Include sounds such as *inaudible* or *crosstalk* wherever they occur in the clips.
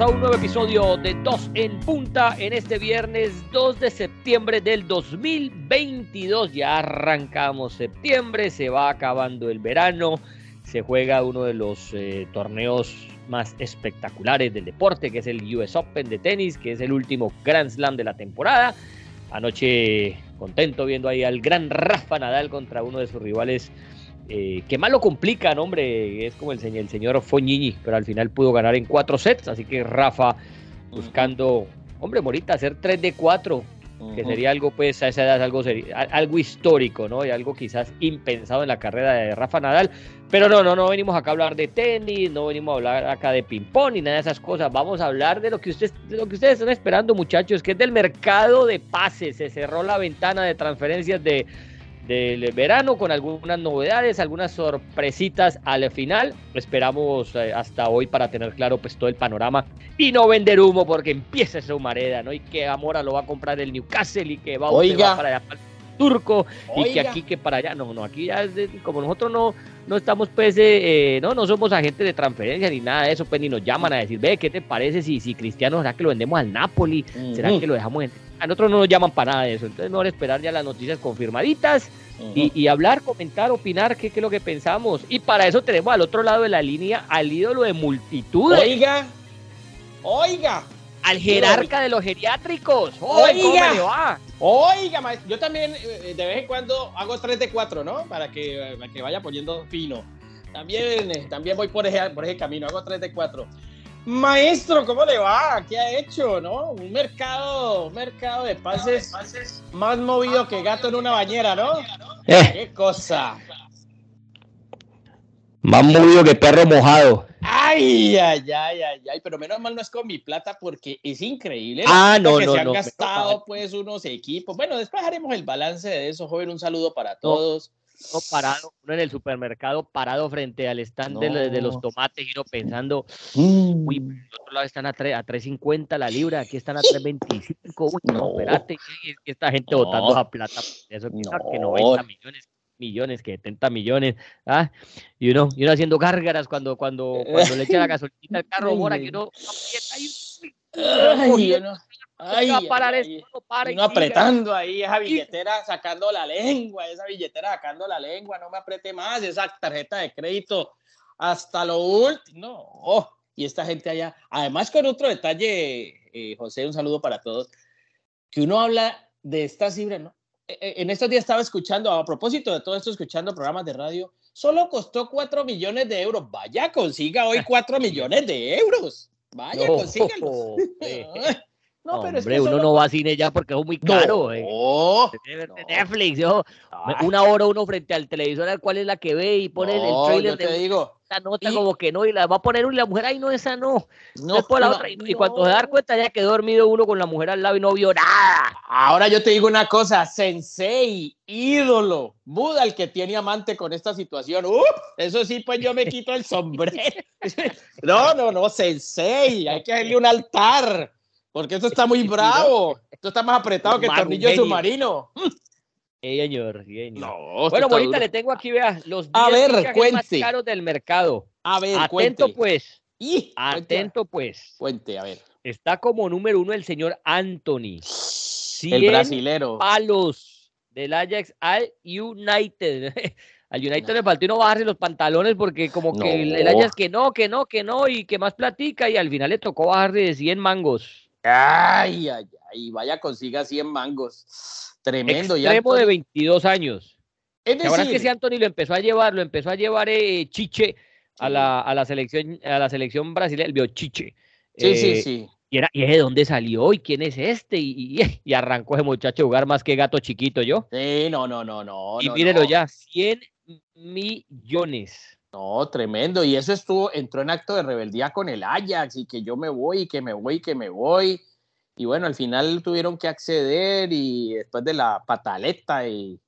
a un nuevo episodio de Dos en Punta en este viernes 2 de septiembre del 2022. Ya arrancamos septiembre, se va acabando el verano, se juega uno de los eh, torneos más espectaculares del deporte, que es el US Open de tenis, que es el último Grand Slam de la temporada. Anoche contento viendo ahí al gran Rafa Nadal contra uno de sus rivales eh, que más lo complican, hombre, es como el, señor, el señor Foñiñi, pero al final pudo ganar en cuatro sets, así que Rafa buscando, hombre, Morita, hacer 3 de 4, que sería algo, pues, a esa edad algo, algo histórico, ¿no? Y algo quizás impensado en la carrera de Rafa Nadal, pero no, no, no venimos acá a hablar de tenis, no venimos a hablar acá de ping-pong ni nada de esas cosas, vamos a hablar de lo que ustedes, de lo que ustedes están esperando, muchachos, que es del mercado de pases, se cerró la ventana de transferencias de del verano con algunas novedades, algunas sorpresitas al final. Esperamos eh, hasta hoy para tener claro pues todo el panorama y no vender humo porque empieza esa humareda, ¿no? Y que Amora lo va a comprar el Newcastle y que va, Oiga. para allá para el turco y que aquí que para allá. No, no, aquí ya como nosotros no no estamos pues eh, no no somos agentes de transferencia ni nada de eso, pues ni nos llaman a decir, "Ve, ¿qué te parece si si Cristiano será que lo vendemos al Napoli? ¿Será que lo dejamos en a nosotros no nos llaman para nada de eso. Entonces, mejor esperar ya las noticias confirmaditas y, hablar, comentar, opinar qué, es lo que pensamos. Y para eso tenemos al otro lado de la línea al ídolo de multitudes. Oiga, oiga. Al jerarca de los geriátricos. Oiga, oiga, yo también eh, de vez en cuando hago 3 de 4, ¿no? Para que, que vaya poniendo fino. También, eh, también voy por ese, por ese camino, hago 3 de 4. Maestro, ¿cómo le va? ¿Qué ha hecho? ¿No? Un mercado, mercado de pases, más movido que gato en una bañera, ¿no? Eh. ¿Qué cosa? Más movido que perro mojado. Ay, ay, ay, ay, ay, pero menos mal no es con mi plata porque es increíble. Ah, no, que no, se han no, gastado pues unos equipos. Bueno, después haremos el balance de eso, joven. Un saludo para todos uno parado, uno en el supermercado parado frente al stand de, los tomates y uno pensando, mm. uy, otro lado están a, 3, a 3.50 la libra, aquí están a 3.25, uy, no, espérate, que esta gente botando esa plata, eso que 90 millones, millones, que 70 millones, ¿ah? y uno, y uno haciendo gárgaras cuando, cuando, cuando le echa la *laughs* gasolina al carro, ahora que uno aprieta y, Ay, apretando ahí esa billetera, sacando la lengua, esa billetera sacando la lengua, no me apriete más, esa tarjeta de crédito hasta lo último. No, oh, y esta gente allá. Además, con otro detalle, eh, José, un saludo para todos, que uno habla de esta cifra, ¿no? E, e, en estos días estaba escuchando, a propósito de todo esto, escuchando programas de radio, solo costó 4 millones de euros. Vaya, consiga hoy 4 *laughs* millones de euros. Vaya, no, consígalo. *laughs* *laughs* No, pero Hombre, uno no va a cine ya porque es muy caro. Eh. Netflix, yo, una hora uno frente al televisor al cual es la que ve y pone el trailer de digo. esa nota como que no y la va a poner y la mujer ahí no esa no. No, por la otra. Y cuando se da cuenta ya quedó dormido uno con la mujer al lado y no vio nada. Ahora yo te digo una cosa, sensei, ídolo, Buda el que tiene amante con esta situación. Uf, eso sí, pues yo me quito el sombrero. *laughs* *laughs* no, no, no, sensei, hay que hacerle un altar. Porque esto está muy bravo. Esto está más apretado que el tornillo submarino. *laughs* Sí, señor. No, bueno, bonita, le tengo aquí, vea, los 10 a ver, cuente. más caros del mercado. A ver, Atento, cuente. pues. Y, Atento, pues. Cuente, a ver. Está como número uno el señor Anthony. El brasilero. palos del Ajax al United. *laughs* Al United le faltó no bajarse los pantalones porque como que el, el Ajax que no, que no, que no y que más platica y al final le tocó bajarse de 100 mangos. Ay, ay, ay, vaya consiga 100 mangos. Tremendo. Extremo de 22 años. Es decir, ahora que si Anthony lo empezó a llevar, lo empezó a llevar eh, Chiche a, la, a, la, selección a la selección brasileña, el vio Chiche. Sí, sí, sí. Y, era, y de dónde salió y quién es este. Y, *laughs* y, arrancó ese muchacho a jugar más que gato chiquito yo. Sí, no, no, no, no. Y no, mírenlo no. ya, 100 millones. No, tremendo. Y eso estuvo, entró en acto de rebeldía con el Ajax y que yo me voy y que me voy y que me voy. Y bueno, al final tuvieron que acceder y después de la pataleta y,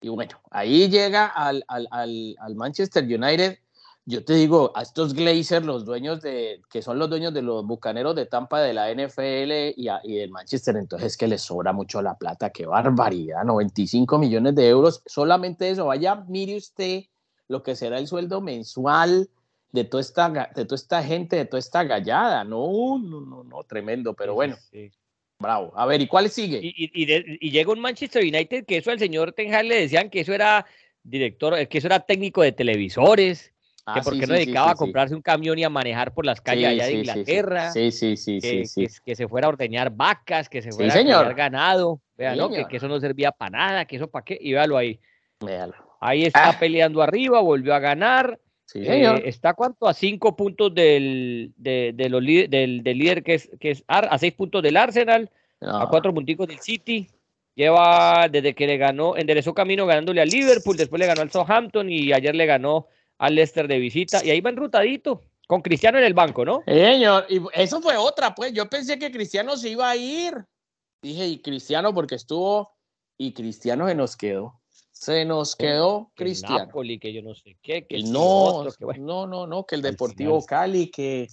y bueno, ahí llega al, al, al, Manchester United. Yo te digo, a estos Glazers, los dueños de, que son los dueños de los bucaneros de Tampa de la NFL y, a, y del Manchester, entonces es que les sobra mucho la plata, qué barbaridad, 95 millones de euros, solamente eso, vaya, mire usted lo que será el sueldo mensual de toda esta, de toda esta gente, de toda esta gallada. No, no, no, no, tremendo, pero bueno. Bravo. A ver, ¿y cuál sigue? Y, llega un Manchester United que eso al señor Ten Hag le decían que eso era director, que eso era técnico de televisores, que ah, porque no dedicaba a comprarse un camión y a manejar por las calles allá de Inglaterra. Sí, sí, sí, que, sí, que, se fuera a ordeñar vacas, que se fuera a criar ganado. Vean, ¿no? que, eso no servía para nada, que eso para qué. Y véalo ahí. Véalo. Ahí está ah. peleando arriba, volvió a ganar. Eh, está cuánto a cinco puntos del, de, los, del, del, líder que es, que es a seis puntos del Arsenal, a cuatro punticos del City. Lleva desde que le ganó, enderezó camino ganándole al Liverpool, después le ganó al Southampton y ayer le ganó al Leicester de visita. Y ahí va enrutadito, con Cristiano en el banco, ¿no? señor, y eso fue otra, pues. Yo pensé que Cristiano se iba a ir. Dije, y Cristiano porque estuvo, y Cristiano se nos quedó. Se nos quedó Cristiano. Napoli, que yo no sé qué, que no, no, no, no, que el Deportivo Cali, que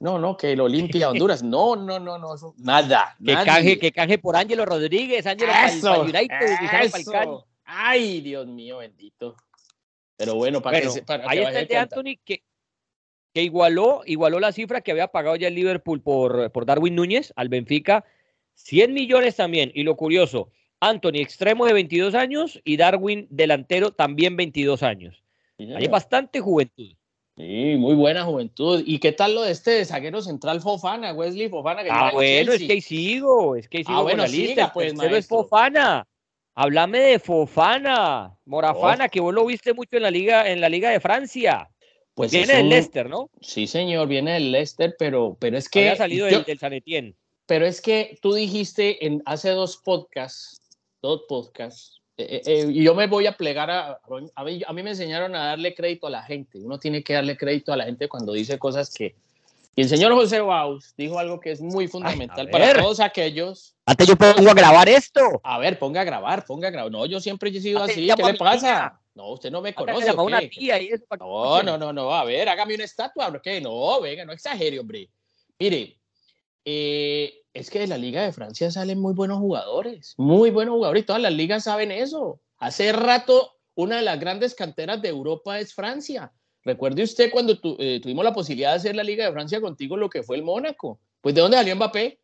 no, no, que el Olimpia Honduras, no, no, no, no, nada. Que canje, que canje por Ángelo Rodríguez, Ángelo eso, United, Ay, Dios mío, bendito. Pero bueno, para que, para ahí está el de Anthony que, que igualó, igualó la cifra que había pagado ya el Liverpool por, por Darwin Núñez al Benfica, 100 millones también. Y lo curioso, Anthony, extremo de 22 años, y Darwin, delantero, también 22 años. Hay bastante juventud. Sí, muy buena juventud. ¿Y qué tal lo de este zaguero central Fofana, Wesley Fofana? Que ah, bueno, es que ahí sigo, es que ahí sigo ah, bueno, la lista. Pues, es Fofana. Háblame de Fofana, Morafana, oh. que vos lo viste mucho en la liga, en la liga de Francia. Pues viene del Leicester, ¿no? Sí, señor, viene del Leicester, pero, pero es que. Había salido del, del San Etienne. Pero es que tú dijiste en hace dos podcasts dos podcasts. Eh, eh, eh, y yo me voy a plegar a, a mí, a, mí, me enseñaron a darle crédito a la gente. Uno tiene que darle crédito a la gente cuando dice cosas que... Y el señor José Baus dijo algo que es muy fundamental para todos aquellos. Antes yo pongo a grabar esto. A ver, ponga a grabar, ponga a grabar. No, yo siempre he sido así. ¿Qué le pasa? No, usted no me conoce. Una tía y no, no, no, no. A ver, hágame una estatua. ¿Qué? No, venga, no exagere, hombre. Mire, eh, es que de la Liga de Francia salen muy buenos jugadores, muy buenos jugadores, y todas las ligas saben eso. Hace rato, una de las grandes canteras de Europa es Francia. Recuerde usted cuando eh, tuvimos la posibilidad de hacer la Liga de Francia contigo, lo que fue el Mónaco. Pues, ¿de dónde salió Mbappé?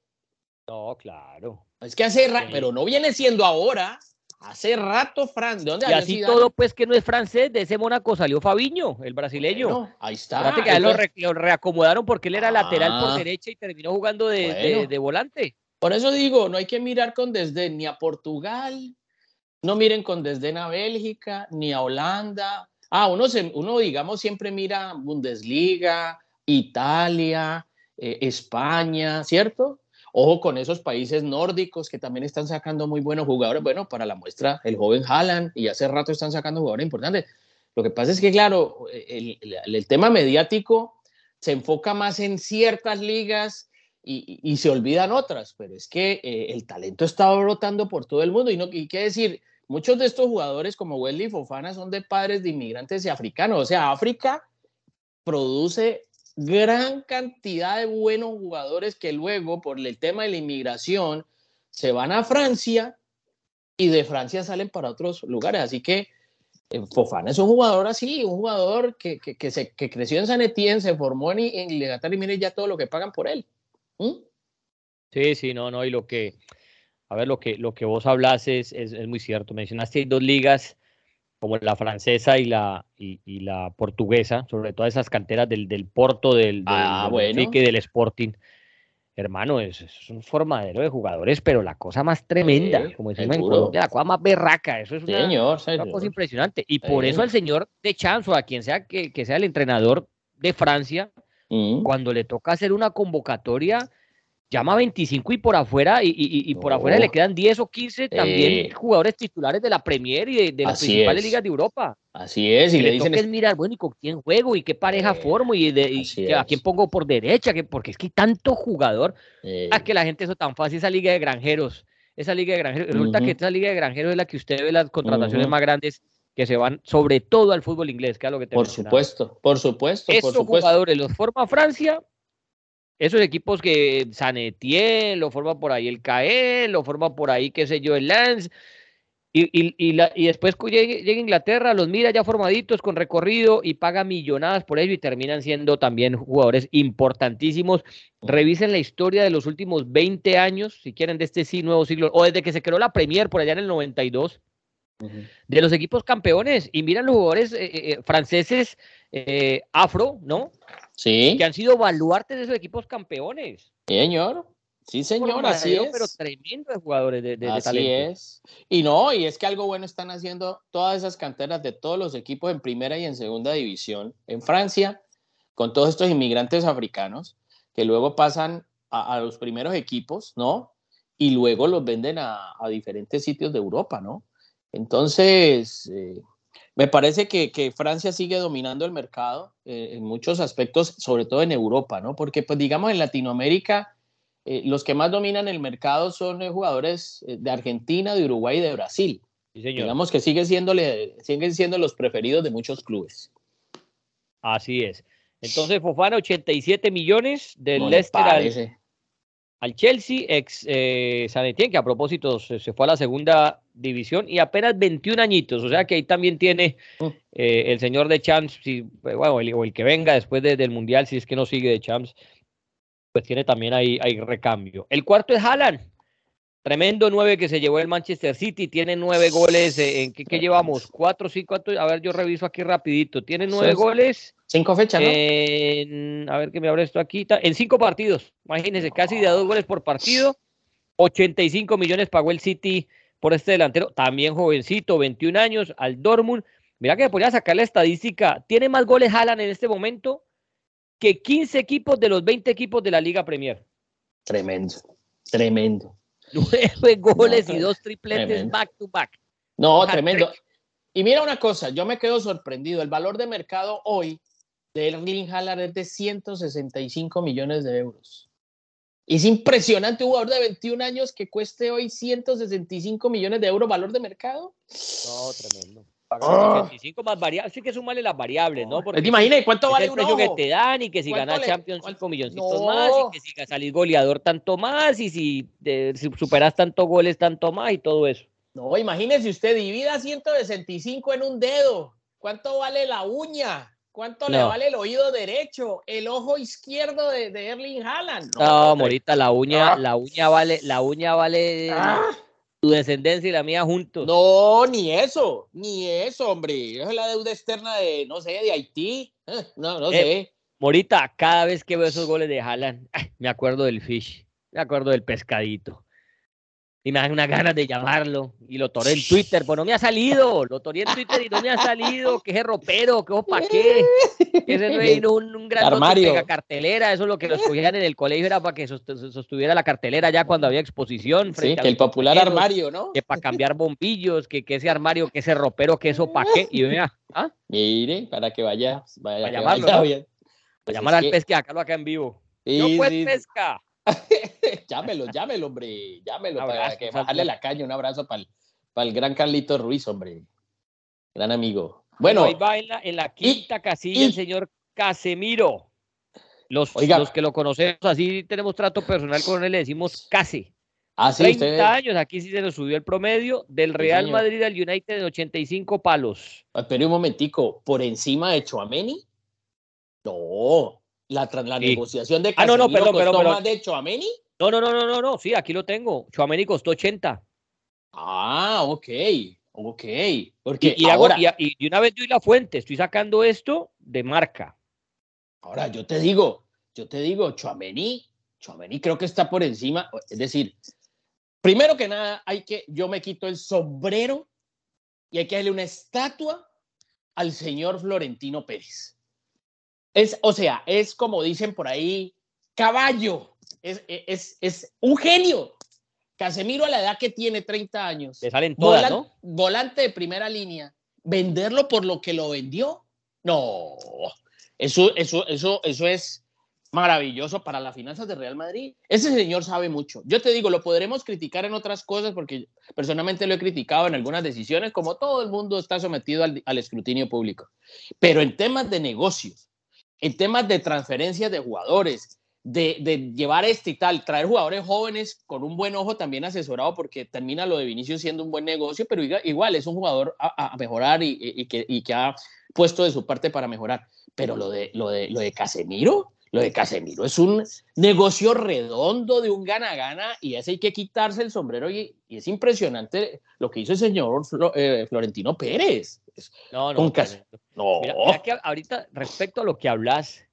No, claro. Es que hace rato, pero no viene siendo ahora. Hace rato, Fran. ¿De dónde y así todo, pues que no es francés, de ese Mónaco salió Fabiño, el brasileño. ahí está. que lo, reacomodaron porque él era lateral por ah. derecha y terminó jugando de, de, volante. Por eso digo, no hay que mirar con desdén ni a Portugal, no miren con desdén a Bélgica, ni a Holanda. Ah, uno, se, uno digamos, siempre mira Bundesliga, Italia, eh, España, ¿cierto? Ojo con esos países nórdicos que también están sacando muy buenos jugadores. Bueno, para la muestra, el joven Haaland, y hace rato están sacando jugadores importantes. Lo que pasa es que, claro, el, tema mediático se enfoca más en ciertas ligas y, se olvidan otras, pero es que eh, el talento está brotando por todo el mundo. Y, no, y qué decir, muchos de estos jugadores como Wesley Fofana son de padres de inmigrantes y africanos. O sea, África produce gran cantidad de buenos jugadores que luego, por el tema de la inmigración, se van a Francia y de Francia salen para otros lugares. Así que eh, Fofana es un jugador así, un jugador que, que, se, que creció en San Etienne, se formó en, en y mire ya todo lo que pagan por él. ¿Mm? Sí, sí, no, no, y lo que, a ver, lo que, lo que vos hablas es, es, muy cierto. Mencionaste dos ligas como la francesa y la, y, la portuguesa, sobre todo esas canteras del, del Porto, del, del, ah, del Sporting. Hermano, es, un formadero de jugadores, pero la cosa más tremenda, como decimos en Colombia, la cosa más berraca, eso es una, cosa impresionante. Y por eso al señor de Chanzo, a quien sea que, sea el entrenador de Francia, mm. cuando le toca hacer una convocatoria, llama 25 y por afuera, y, por afuera le quedan 10 o 15 también eh. jugadores titulares de la Premier y de, las principales ligas de Europa. Así es, y, le, dicen es mirar, bueno, ¿y con quién juego? ¿Y qué pareja eh, formo? ¿Y, de, a quién pongo por derecha? porque es que hay tanto jugador. Eh. Ah, que la gente eso tan fácil, esa liga de granjeros. Esa liga de granjeros. Resulta que esa liga de granjeros es la que usted ve las contrataciones más grandes que se van sobre todo al fútbol inglés, que es lo que te Por supuesto, por supuesto. Esos jugadores los forma Francia esos equipos que San Etienne, lo forma por ahí el CAE, lo forma por ahí, qué sé yo, el Lance. Y, y, y, la, y después llega, llega, Inglaterra, los mira ya formaditos con recorrido y paga millonadas por ello y terminan siendo también jugadores importantísimos. Revisen la historia de los últimos 20 años, si quieren, de este sí, nuevo siglo, o desde que se creó la Premier por allá en el 92, uh -huh. de los equipos campeones. Y miran los jugadores eh, eh, franceses eh, afro, ¿no? Sí. Que han sido baluartes de esos equipos campeones. Señor. Sí, señor, así es. Pero tremendo de jugadores de, de, así talento. es. Y no, y es que algo bueno están haciendo todas esas canteras de todos los equipos en primera y en segunda división en Francia, con todos estos inmigrantes africanos que luego pasan a, a los primeros equipos, ¿no? Y luego los venden a, a diferentes sitios de Europa, ¿no? Entonces, eh, me parece que, que, Francia sigue dominando el mercado eh, en muchos aspectos, sobre todo en Europa, ¿no? Porque, pues, digamos, en Latinoamérica eh, los que más dominan el mercado son eh, jugadores de Argentina, de Uruguay y de Brasil. Sí, señor. Digamos que sigue siendo, siguen siendo los preferidos de muchos clubes. Así es. Entonces, Fofana, 87 millones del no Leicester al, al, Chelsea, ex eh, San Etienne, que a propósito se, se, fue a la segunda división y apenas 21 añitos. O sea que ahí también tiene eh, el señor de Champs, si, bueno, el, o el que venga después de, del Mundial, si es que no sigue de Champs, pues tiene también ahí, ahí recambio. El cuarto es Haaland, tremendo nueve que se llevó el Manchester City, tiene nueve goles, eh, ¿en qué, qué, llevamos? Cuatro, cinco, cuatro, a ver, yo reviso aquí rapidito, tiene nueve goles. Cinco fechas, ¿no? En, a ver que me abre esto aquí, en cinco partidos, imagínense, casi de dos goles por partido, 85 millones pagó el City por este delantero, también jovencito, 21 años, al Dortmund, mira que podría sacar la estadística, tiene más goles Haaland en este momento que 15 equipos de los 20 equipos de la Liga Premier. Tremendo, tremendo. Nueve *laughs* goles no, y dos tripletes tremendo. back to back. No, tremendo. Y mira una cosa, yo me quedo sorprendido. El valor de mercado hoy de Erling Haaland es de 165 millones de euros. Es impresionante un jugador de 21 años que cueste hoy 165 millones de euros valor de mercado. No, tremendo. Oh. 25 más variables, sí que sumarle las variables, ¿no? Porque ¿Te imaginas cuánto vale precio que te dan y que si ganas le... Champions 5 milloncitos no. más y que si salís goleador tanto más y si, eh, si superas tantos goles tanto más y todo eso. No, imagínese usted divida 165 en un dedo. ¿Cuánto vale la uña? ¿Cuánto no. le vale el oído derecho? El ojo izquierdo de, de Erling Haaland. No, no Morita, la uña, ah. la uña vale, la uña vale. Ah tu descendencia y la mía juntos. No, ni eso, ni eso, hombre. Es la deuda externa de, no sé, de Haití. Eh, no, no eh, sé. Morita, cada vez que veo esos goles de Haaland, me acuerdo del fish, me acuerdo del pescadito. Y me dan unas ganas de llamarlo. Y lo toré en Twitter, pues no me ha salido. Lo toré en Twitter y no me ha salido. Que es ropero, que para qué. Que ese reino un, un gran pega cartelera. Eso es lo que los cogían en el colegio, era para que sostuviera la cartelera ya cuando había exposición. Sí, que el popular armario, ¿no? Que para cambiar bombillos, que, que ese armario, que ese ropero, que eso para qué. Y vea, ¿ah? Mire, para que vaya, vaya para llamarlo, vaya ¿no? bien. Para pues llamar al que... pesca, acá lo acá en vivo. Sí, no pues sí. pesca. *laughs* llámelo, llámelo, hombre. Llámelo abrazo, para que bajarle la caña. Un abrazo para el, para el gran Carlito Ruiz, hombre. Gran amigo. Bueno. Ahí va en la, en la quinta y, casilla y, el señor Casemiro. Los, oiga, los que lo conocemos así tenemos trato personal con él, le decimos Case. Ah, sí, 30 usted... años, aquí sí se nos subió el promedio del Real sí, Madrid al United de 85 palos. Espera un momentico, ¿por encima de Chuameni? No, la, la sí. negociación de Casemiro ah, no, no, perdón, costó pero, más de Chuameni. No, no, no, no, no, no, sí, aquí lo tengo. Chuameni costó 80. Ah, ok, ok. Porque y, y, ahora... Hago, y, y, una vez doy la fuente, estoy sacando esto de marca. Ahora, yo te digo, yo te digo, Chuameni, Chuameni creo que está por encima, es decir, primero que nada, hay que, yo me quito el sombrero y hay que darle una estatua al señor Florentino Pérez. Es, o sea, es como dicen por ahí, caballo, es, es, es un genio. Casemiro a la edad que tiene, 30 años. Le salen todas, volan, ¿no? Volante de primera línea. Venderlo por lo que lo vendió. No, eso, eso, eso, eso es maravilloso para las finanzas de Real Madrid. Ese señor sabe mucho. Yo te digo, lo podremos criticar en otras cosas porque personalmente lo he criticado en algunas decisiones, como todo el mundo está sometido al, al escrutinio público. Pero en temas de negocios, en temas de transferencias de jugadores, de, llevar este y tal, traer jugadores jóvenes con un buen ojo también asesorado, porque termina lo de Vinicius siendo un buen negocio, pero igual es un jugador a, mejorar y, que, y, que, ha puesto de su parte para mejorar. Pero lo de, lo de, lo de Casemiro, lo de Casemiro es un negocio redondo de un gana-gana y ese hay que quitarse el sombrero y, es impresionante lo que hizo el señor eh, Florentino Pérez. No, no. no. que ahorita respecto a lo que hablas,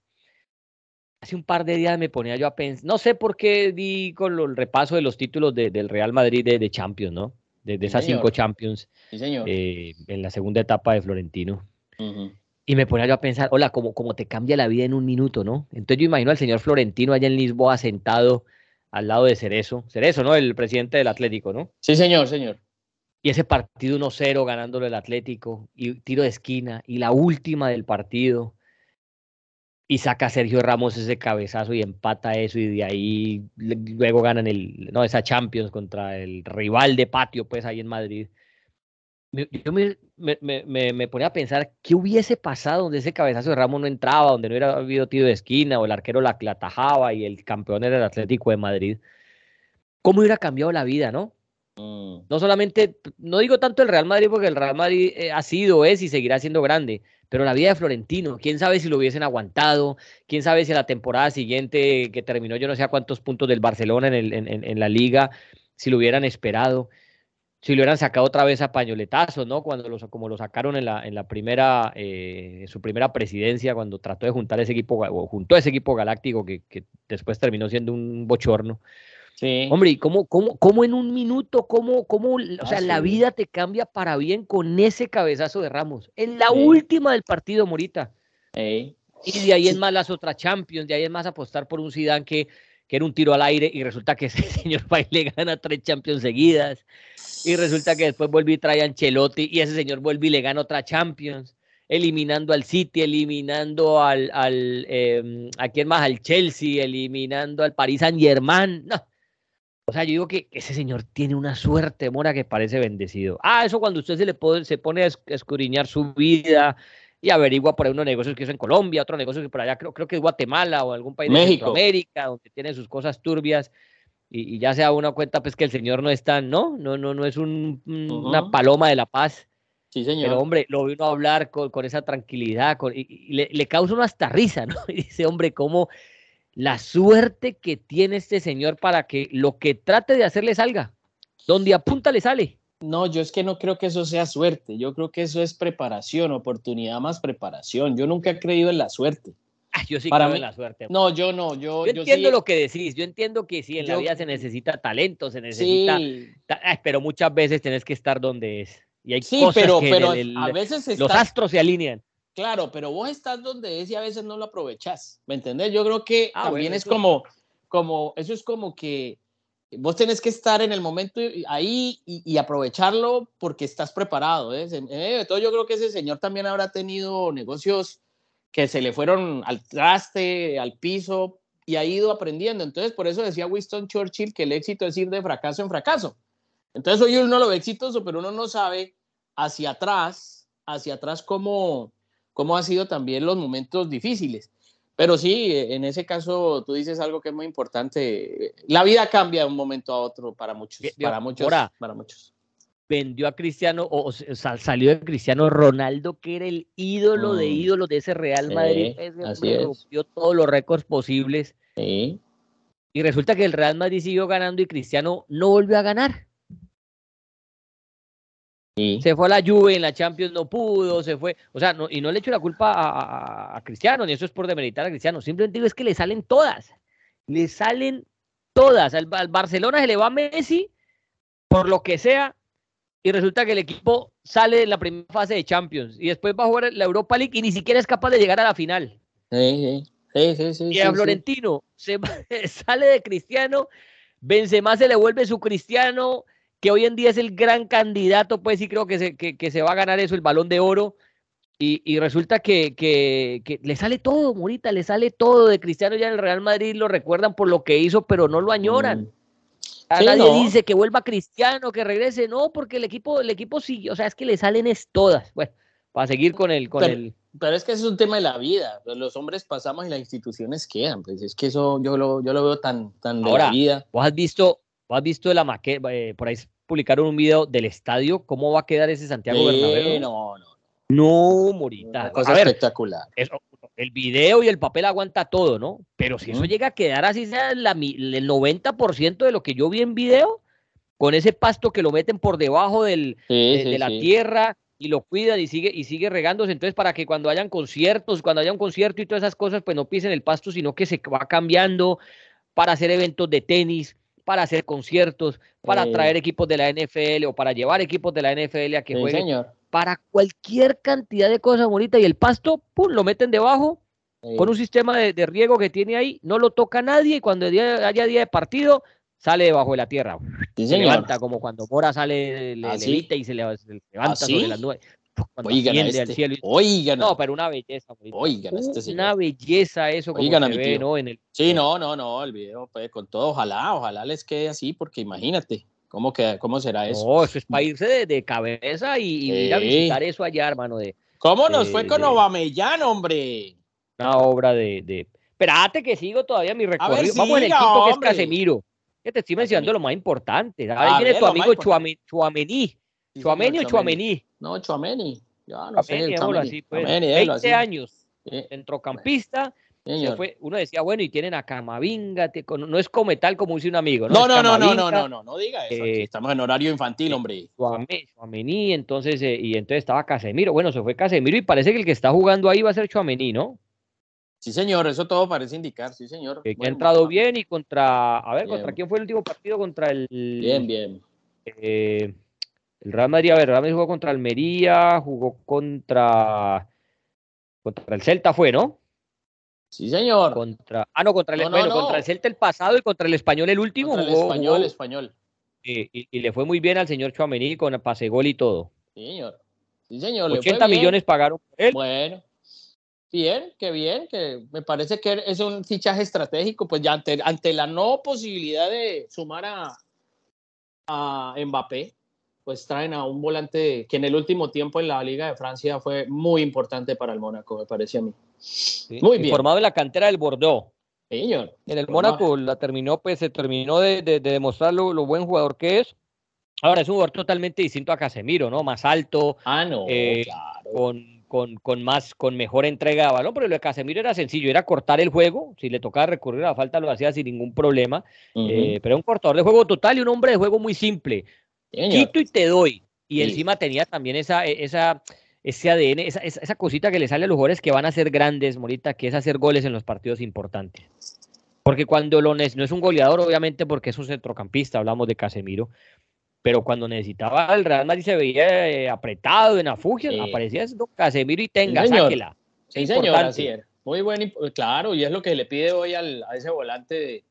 hace un par de días me ponía yo a pensar, no sé por qué di con el repaso de los títulos del Real Madrid de, Champions, ¿no? De, esas cinco Champions sí, señor. Eh, en la segunda etapa de Florentino. Y me ponía yo a pensar, hola, cómo, cómo te cambia la vida en un minuto, ¿no? Entonces yo imagino al señor Florentino allá en Lisboa sentado al lado de Cerezo. Cerezo, ¿no? El presidente del Atlético, ¿no? Sí, señor, señor. Y ese partido 1-0 ganándolo el Atlético, y tiro de esquina, y la última del partido, y saca Sergio Ramos ese cabezazo y empata eso, y de ahí luego ganan el, no, esa Champions contra el rival de patio, pues ahí en Madrid yo me, me, me, ponía a pensar qué hubiese pasado donde ese cabezazo de Ramos no entraba, donde no hubiera habido tiro de esquina o el arquero la, atajaba y el campeón era el Atlético de Madrid. ¿Cómo hubiera cambiado la vida, no? Mm. No solamente, no digo tanto el Real Madrid porque el Real Madrid eh, ha sido, es y seguirá siendo grande, pero la vida de Florentino, quién sabe si lo hubiesen aguantado, quién sabe si la temporada siguiente que terminó yo no sé a cuántos puntos del Barcelona en, el, en, en la liga, si lo hubieran esperado si lo hubieran sacado otra vez a pañoletazo, ¿no? Cuando los, como lo sacaron en la, en la primera, eh, su primera presidencia, cuando trató de juntar ese equipo, o juntó ese equipo galáctico que, que después terminó siendo un bochorno. Sí. Hombre, ¿y cómo, cómo, cómo en un minuto, cómo, cómo, o sea, la vida te cambia para bien con ese cabezazo de Ramos? En la última del partido, Morita. Y de ahí es más las otras Champions, de ahí es más apostar por un Zidane que, que era un tiro al aire y resulta que *laughs* ese señor Baile gana tres Champions seguidas y resulta que después vuelve y trae a Ancelotti y ese señor vuelve y le gana otra Champions, eliminando al City, eliminando al, al eh, ¿a quién más? Al Chelsea, eliminando al Paris Saint Germain. No. O sea, yo digo que ese señor tiene una suerte, Mora, que parece bendecido. Ah, eso cuando usted se le pone, se pone a escudriñar su vida y averigua por ahí unos negocios que es en Colombia, otro negocio que por allá creo, creo que es Guatemala o algún país de Centroamérica, donde tiene sus cosas turbias y, ya se da una cuenta pues que el Señor no está, ¿no? No, no, no es un, una paloma de la paz. Sí, señor. Pero hombre, lo vino a hablar con, con esa tranquilidad con, y, le, le, causa una hasta risa, ¿no? *laughs* Y dice, hombre, cómo la suerte que tiene este señor para que lo que trate de hacer le salga. Donde apunta le sale. No, yo es que no creo que eso sea suerte. Yo creo que eso es preparación, oportunidad más preparación. Yo nunca he creído en la suerte. Ah, yo sí creo en la suerte. No, yo no, yo, yo, entiendo lo que decís, yo entiendo que sí, en la vida se necesita talento, se necesita, sí. pero muchas veces tenés que estar donde es. Y hay sí, pero, pero a veces los astros se alinean. Claro, pero vos estás donde es y a veces no lo aprovechás, ¿me entendés? Yo creo que ah, también es como, como, eso es como que vos tenés que estar en el momento ahí y, aprovecharlo porque estás preparado. ¿eh? Entonces yo creo que ese señor también habrá tenido negocios que se le fueron al traste, al piso, y ha ido aprendiendo. Entonces, por eso decía Winston Churchill que el éxito es ir de fracaso en fracaso. Entonces, hoy uno lo ve exitoso, pero uno no sabe hacia atrás, hacia atrás cómo, cómo han sido también los momentos difíciles. Pero sí, en ese caso tú dices algo que es muy importante. La vida cambia de un momento a otro para muchos, para muchos, para muchos vendió a Cristiano, o, salió de Cristiano Ronaldo, que era el ídolo de mm. ídolos de ese Real Madrid, rompió todos los récords posibles. Y resulta que el Real Madrid siguió ganando y Cristiano no volvió a ganar. Se fue a la Juve, en la Champions no pudo, se fue. O sea, y no le echo la culpa a, Cristiano, ni eso es por demeritar a Cristiano. Simplemente digo es que le salen todas. Le salen todas. Al, al Barcelona se le va a Messi, por lo que sea, y resulta que el equipo sale en la primera fase de Champions y después va a jugar la Europa League y ni siquiera es capaz de llegar a la final. Sí, sí, sí. y a Florentino se *laughs* sale de Cristiano, Benzema se le vuelve su Cristiano, que hoy en día es el gran candidato, pues sí creo que se, que, se va a ganar eso, el balón de oro. Y, resulta que, que, le sale todo, Morita, le sale todo de Cristiano ya en el Real Madrid, lo recuerdan por lo que hizo, pero no lo añoran. Mm nadie dice que vuelva Cristiano, que regrese, no, porque el equipo, el equipo sigue, o sea, es que le salen es todas. Bueno, para seguir con el, con el. pero es que eso es un tema de la vida. Los hombres pasamos y las instituciones quedan. Pues es que eso yo lo, yo lo veo tan, tan de la vida. ¿Vos has visto, vos has visto la maqueta? Eh, por ahí publicaron un video del estadio. ¿Cómo va a quedar ese Santiago Bernabéu? No, no. No, Morita. Una cosa espectacular. El video y el papel aguanta todo, ¿no? Pero si eso llega a quedar así, sea el 90% de lo que yo vi en video, con ese pasto que lo meten por debajo del, de, la tierra y lo cuidan y sigue, y sigue regándose. Entonces, para que cuando hayan conciertos, cuando haya un concierto y todas esas cosas, pues no pisen el pasto, sino que se va cambiando para hacer eventos de tenis, para hacer conciertos, para traer equipos de la NFL o para llevar equipos de la NFL a que jueguen. Señor para cualquier cantidad de cosas bonitas y el pasto, pum, lo meten debajo con un sistema de, riego que tiene ahí, no lo toca nadie y cuando haya día de partido sale debajo de la tierra. se levanta como cuando Mora sale, le, levita y se, levanta sobre las nubes. Oigan, este, cielo. Oigan, no, pero una belleza. Oigan, este Una belleza eso como oigan se ve, ¿no? En el... Sí, no, no, no, el video, pues, con todo, ojalá, ojalá les quede así, porque imagínate, ¿Cómo, que, ¿Cómo será eso? No, eso es para irse de, cabeza y, ir a visitar eso allá, hermano. De, ¿Cómo nos fue con Obamellán, hombre? Una obra de, de... Espérate que sigo todavía mi recorrido. Vamos en el quinto que es Casemiro. Que te estoy mencionando lo más importante. Ahí viene tu amigo Chuamení. ¿Chuamení o Chuamení? No, Chuamení. Ya no sé. Así, pues. 20 años. Centrocampista uno decía, bueno, y tienen a Camavinga, no es como tal como dice un amigo. No, no, no, no, no, no, no, no, diga eso. Eh, estamos en horario infantil, hombre. Chuamení, entonces, eh, y entonces estaba Casemiro. Bueno, se fue Casemiro y parece que el que está jugando ahí va a ser Chuamení, ¿no? Sí, señor, eso todo parece indicar, sí, señor. Que, ha entrado bien y contra, a ver, ¿contra quién fue el último partido? Contra el... Bien, bien. Eh, el Real Madrid, a ver, el Real Madrid jugó contra Almería, jugó contra... Contra el Celta fue, ¿no? Sí, señor. Contra, ah, no, contra el, bueno, contra el Celta el pasado y contra el español el último. Contra el español, español. Y, le fue muy bien al señor Chuamení con el pase gol y todo. Sí, señor. Sí, señor. 80 millones pagaron por él. Bueno. Bien, qué bien, que me parece que es un fichaje estratégico, pues ya ante, ante la no posibilidad de sumar a, a Mbappé, pues traen a un volante que en el último tiempo en la Liga de Francia fue muy importante para el Mónaco, me parece a mí. muy bien. Formado en la cantera del Bordeaux. Señor. En el Mónaco la terminó, pues se terminó de, demostrar lo, buen jugador que es. Ahora es un jugador totalmente distinto a Casemiro, ¿no? Más alto. Ah, no, eh, Con, con, con, más, con mejor entrega de balón, pero lo de Casemiro era sencillo, era cortar el juego, si le tocaba recurrir a la falta lo hacía sin ningún problema, eh, pero un cortador de juego total y un hombre de juego muy simple, quito y te doy. Y encima tenía también esa, e, esa, ese ADN, esa, esa, cosita que le sale a los jugadores que van a ser grandes, Morita, que es hacer goles en los partidos importantes. Porque cuando lo no es un goleador, obviamente, porque es un centrocampista, hablamos de Casemiro, pero cuando necesitaba el Real Madrid se veía eh, apretado en afugias, aparecía Casemiro y tenga, sí, sáquela. Sí, señor, así es. Muy bueno, claro, y es lo que le pide hoy al, a ese volante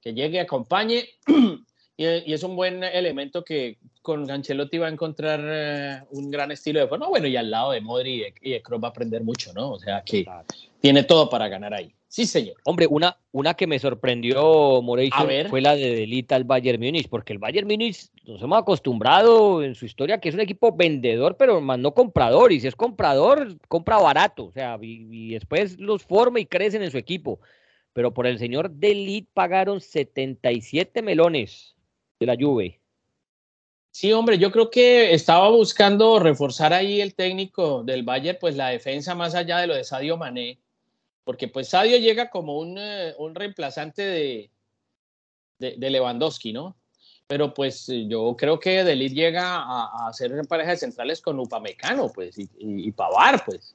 que llegue, acompañe *clears throat* y, es un buen elemento que con Ancelotti va a encontrar eh, un gran estilo de juego. bueno, y al lado de Modri y de, Kroos va a aprender mucho, ¿no? O sea que tiene todo para ganar ahí. Sí, señor. Hombre, una, una que me sorprendió, Moreira, fue la de Delita al Bayern Múnich, porque el Bayern Múnich nos hemos acostumbrado en su historia que es un equipo vendedor, pero más no comprador. Y si es comprador, compra barato. O sea, y, después los forma y crecen en su equipo. Pero por el señor Delit pagaron 77 melones de la Juve. Sí, hombre, yo creo que estaba buscando reforzar ahí el técnico del Bayern, pues la defensa más allá de lo de Sadio Mané, porque pues Sadio llega como un, eh, un reemplazante de, de, Lewandowski, ¿no? Pero pues yo creo que Delit llega a, a hacer pareja de centrales con Upamecano, pues, y, y, Pavar, pues.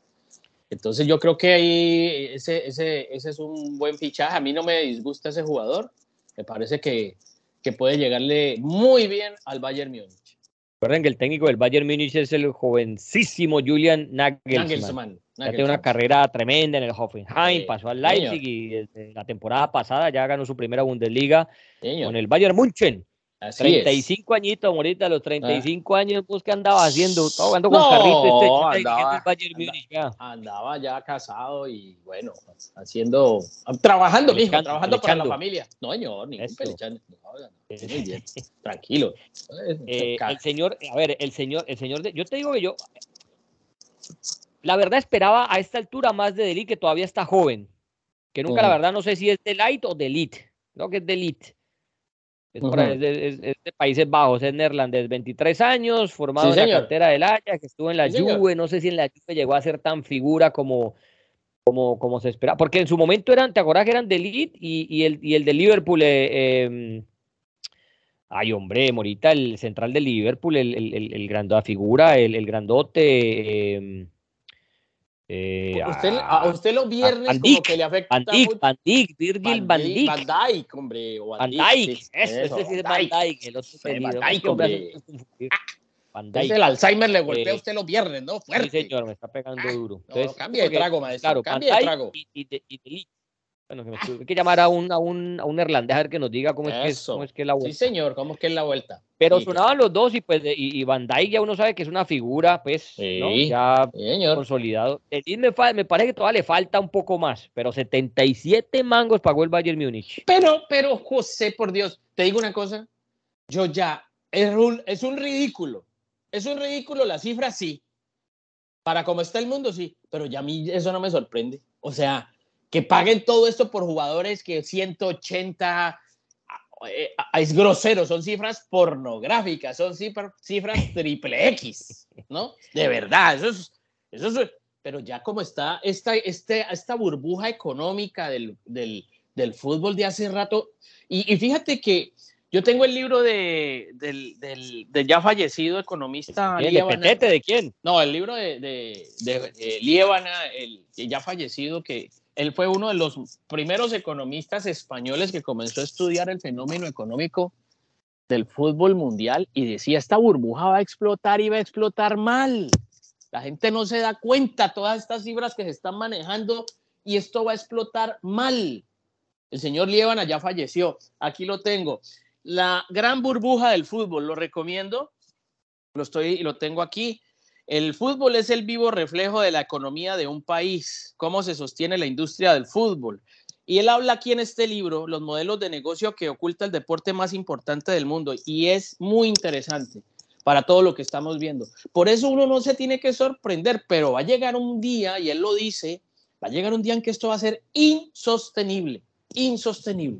Entonces yo creo que ahí ese, ese, ese es un buen fichaje. A mí no me disgusta ese jugador. Me parece que, que puede llegarle muy bien al Bayern Múnich. Recuerden que el técnico del Bayern Múnich es el jovencísimo Julian Nagelsmann. Tiene una carrera tremenda en el Hoffenheim, pasó al Leipzig y la temporada pasada ya ganó su primera Bundesliga con el Bayern München. 35 añitos, ahorita a los 35 ah. años, pues, ¿qué andaba haciendo? Estaba jugando con carrito este andaba, ya. andaba ya casado y bueno, haciendo, trabajando, mijo, trabajando para la familia. No, señor, ningún pelechando. *laughs* muy bien, tranquilo. Eh, el señor, a ver, el señor, el señor, de, yo te digo que yo, la verdad esperaba a esta altura más de Delit, que todavía está joven. Que nunca, la verdad, no sé si es de Light o de Elite. Creo que es de Elite. Es, de Países Bajos, es neerlandés, 23 años, formado en la cantera del que estuvo en la Juve, no sé si en la Juve llegó a ser tan figura como, como, como se esperaba, porque en su momento eran, ¿te acuerdas que eran de Elite y, y, el, y el de Liverpool, eh, em, ay hombre, Morita, el central de Liverpool, el, el, el, grandote figura, el, el grandote, eh, eh, usted, a, usted los viernes como que le afecta Van Dijk, Van Dijk, Virgil Van Dijk. Van Dijk, hombre. O Van, Dijk, eso, eso, ese sí es Van Dijk. El otro Van Dijk, hombre. Van Dijk. el Alzheimer le golpea a eh, usted los viernes, ¿no? Fuerte. Sí, señor, me está pegando ah, duro. Entonces, no, cambia de trago, maestro. Claro, cambia de trago. Y, y, y, y bueno, que hay que llamar a un, a un, a un neerlandés a ver que nos diga cómo es, que, cómo es que es la vuelta. Sí, señor, cómo es que es la vuelta. Pero sonaban los dos y pues y, Van Dijk ya uno sabe que es una figura, pues, ¿no? ya consolidado. Me, me, parece que todavía le falta un poco más, pero 77 mangos pagó el Bayern Múnich. Pero, pero, José, por Dios, te digo una cosa, yo ya, es un, es un ridículo, es un ridículo la cifra, sí. Para cómo está el mundo, sí, pero ya a mí eso no me sorprende. O sea, que paguen todo esto por jugadores que 180 eh, es grosero, son cifras pornográficas, son cifras, cifras *laughs* triple X, ¿no? De verdad, eso es, eso es, pero ya como está esta, este, esta burbuja económica del, del, del fútbol de hace rato, y, y, fíjate que yo tengo el libro de, del, del, del ya fallecido economista. ¿De, ¿De quién? No, el libro de, de, de Liébana, el ya fallecido, que, él fue uno de los primeros economistas españoles que comenzó a estudiar el fenómeno económico del fútbol mundial y decía, esta burbuja va a explotar y va a explotar mal. La gente no se da cuenta todas estas cifras que se están manejando y esto va a explotar mal. El señor Liébana ya falleció. Aquí lo tengo. La gran burbuja del fútbol, lo recomiendo. Lo estoy y lo tengo aquí. El fútbol es el vivo reflejo de la economía de un país, cómo se sostiene la industria del fútbol. Y él habla aquí en este libro los modelos de negocio que oculta el deporte más importante del mundo y es muy interesante para todo lo que estamos viendo. Por eso uno no se tiene que sorprender, pero va a llegar un día, y él lo dice, va a llegar un día en que esto va a ser insostenible, insostenible.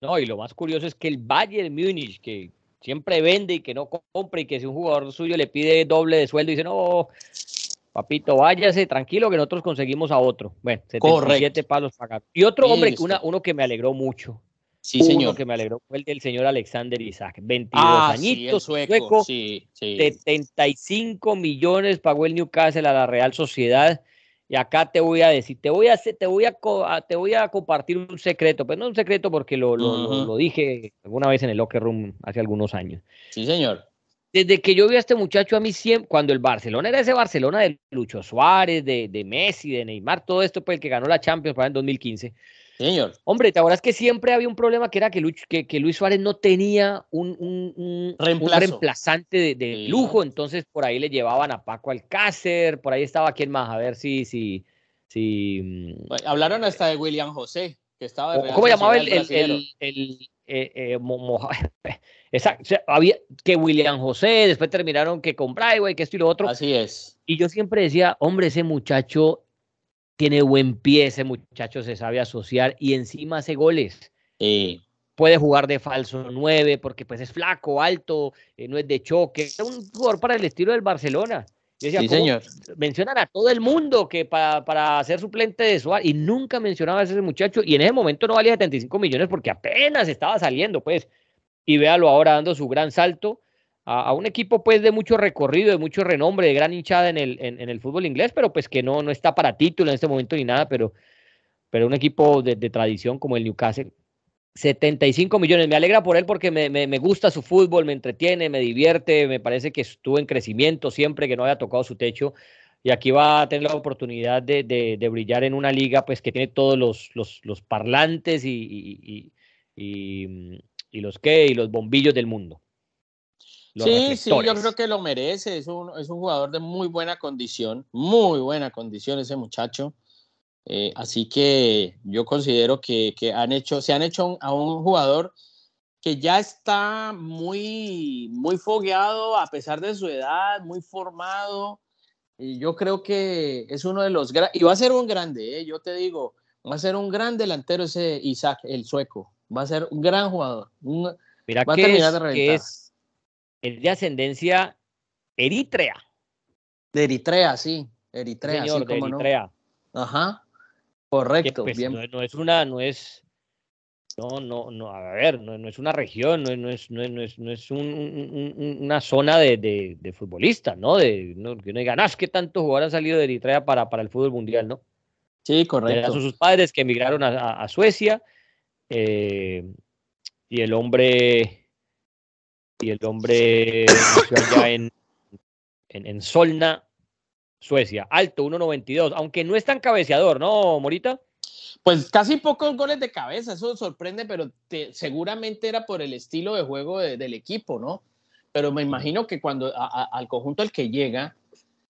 No, y lo más curioso es que el Bayern Múnich, que siempre vende y que no compre y que si un jugador suyo le pide doble de sueldo y dice, no, papito, váyase tranquilo que nosotros conseguimos a otro. Bueno, 77 palos pagados. Y otro hombre, una, uno que me alegró mucho. Sí, uno señor. que me alegró fue el del señor Alexander Isaac. 22 ah, añitos, sueco, sí, sí. 75 millones pagó el Newcastle a la Real Sociedad. Y acá te voy a decir, te voy a, te voy a, te voy a compartir un secreto, pero no un secreto porque lo, lo, lo, dije alguna vez en el locker room hace algunos años. Sí, señor. Desde que yo vi a este muchacho a mí siempre, cuando el Barcelona era ese Barcelona de Lucho Suárez, de, de Messi, de Neymar, todo esto, pues el que ganó la Champions para en 2015 Señor. Hombre, ¿te acuerdas que siempre había un problema que era que, Luis, que, que Luis Suárez no tenía un, un, un, reemplazante de, lujo? Entonces por ahí le llevaban a Paco Alcácer, por ahí estaba quién más, a ver si. si, si mm, Hablaron hasta de William José, que estaba de ¿Cómo llamaba el, el, el, eh, eh, *laughs* había que William José, después terminaron que con Brightway, que esto y lo otro. Así es. Y yo siempre decía, hombre, ese muchacho tiene buen pie, ese muchacho se sabe asociar y encima hace goles. Puede jugar de falso 9 porque pues es flaco, alto, eh, no es de choque. Es un jugador para el estilo del Barcelona. sí, señor. Mencionan a todo el mundo que para, para ser suplente de Suárez y nunca mencionaba a ese muchacho y en ese momento no valía 75 millones porque apenas estaba saliendo, pues. Y véalo ahora dando su gran salto a, un equipo pues de mucho recorrido, de mucho renombre, de gran hinchada en el, en, el fútbol inglés, pero pues que no, no está para título en este momento ni nada, pero, pero un equipo de, tradición como el Newcastle. 75 millones, me alegra por él porque me, me, gusta su fútbol, me entretiene, me divierte, me parece que estuvo en crecimiento siempre que no haya tocado su techo y aquí va a tener la oportunidad de, de, brillar en una liga pues que tiene todos los, los, los parlantes y, y, y, y, los que y los bombillos del mundo sí, sí, yo creo que lo merece. Es un, es un jugador de muy buena condición, muy buena condición ese muchacho. Eh, así que yo considero que, que, han hecho, se han hecho a un jugador que ya está muy, muy fogueado a pesar de su edad, muy formado. Y yo creo que es uno de los grandes, y va a ser un grande, ¿eh? yo te digo, va a ser un gran delantero ese Isaac, el sueco. Va a ser un gran jugador. Mira que, es, que es, de ascendencia eritrea. De Eritrea, sí. Eritrea, Señor, de Eritrea. Ajá. Correcto. Pues, bien. No, es una, no es, no, no, no, a ver, no, es una región, no, es, no es, no es una zona de, de, de, futbolistas, ¿no? De, no, que no digan, ah, que tantos jugadores han salido de Eritrea para, para el fútbol mundial, ¿no? Sí, correcto. Son sus padres que emigraron a, a, Suecia eh, y el hombre y el hombre allá *coughs* en, en, en Solna, Suecia, alto, 1.92, aunque no es tan cabeceador, ¿no, Morita? Pues casi pocos goles de cabeza, eso sorprende, pero seguramente era por el estilo de juego del equipo, ¿no? Pero me imagino que cuando al conjunto al que llega,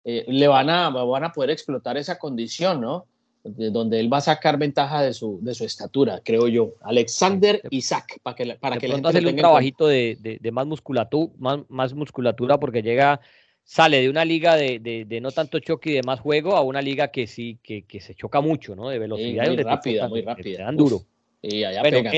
eh, le van a, van a poder explotar esa condición, ¿no? De donde él va a sacar ventaja de su, de su estatura, creo yo. Alexander Isaac, para que, para que le un trabajito de, de, más, musculatura, más, más musculatura, porque llega sale de una liga de, no tanto choque y de más juego a una liga que sí, que, se choca mucho, ¿no? De velocidad. muy rápida, muy rápida. dan duro. Y allá bueno,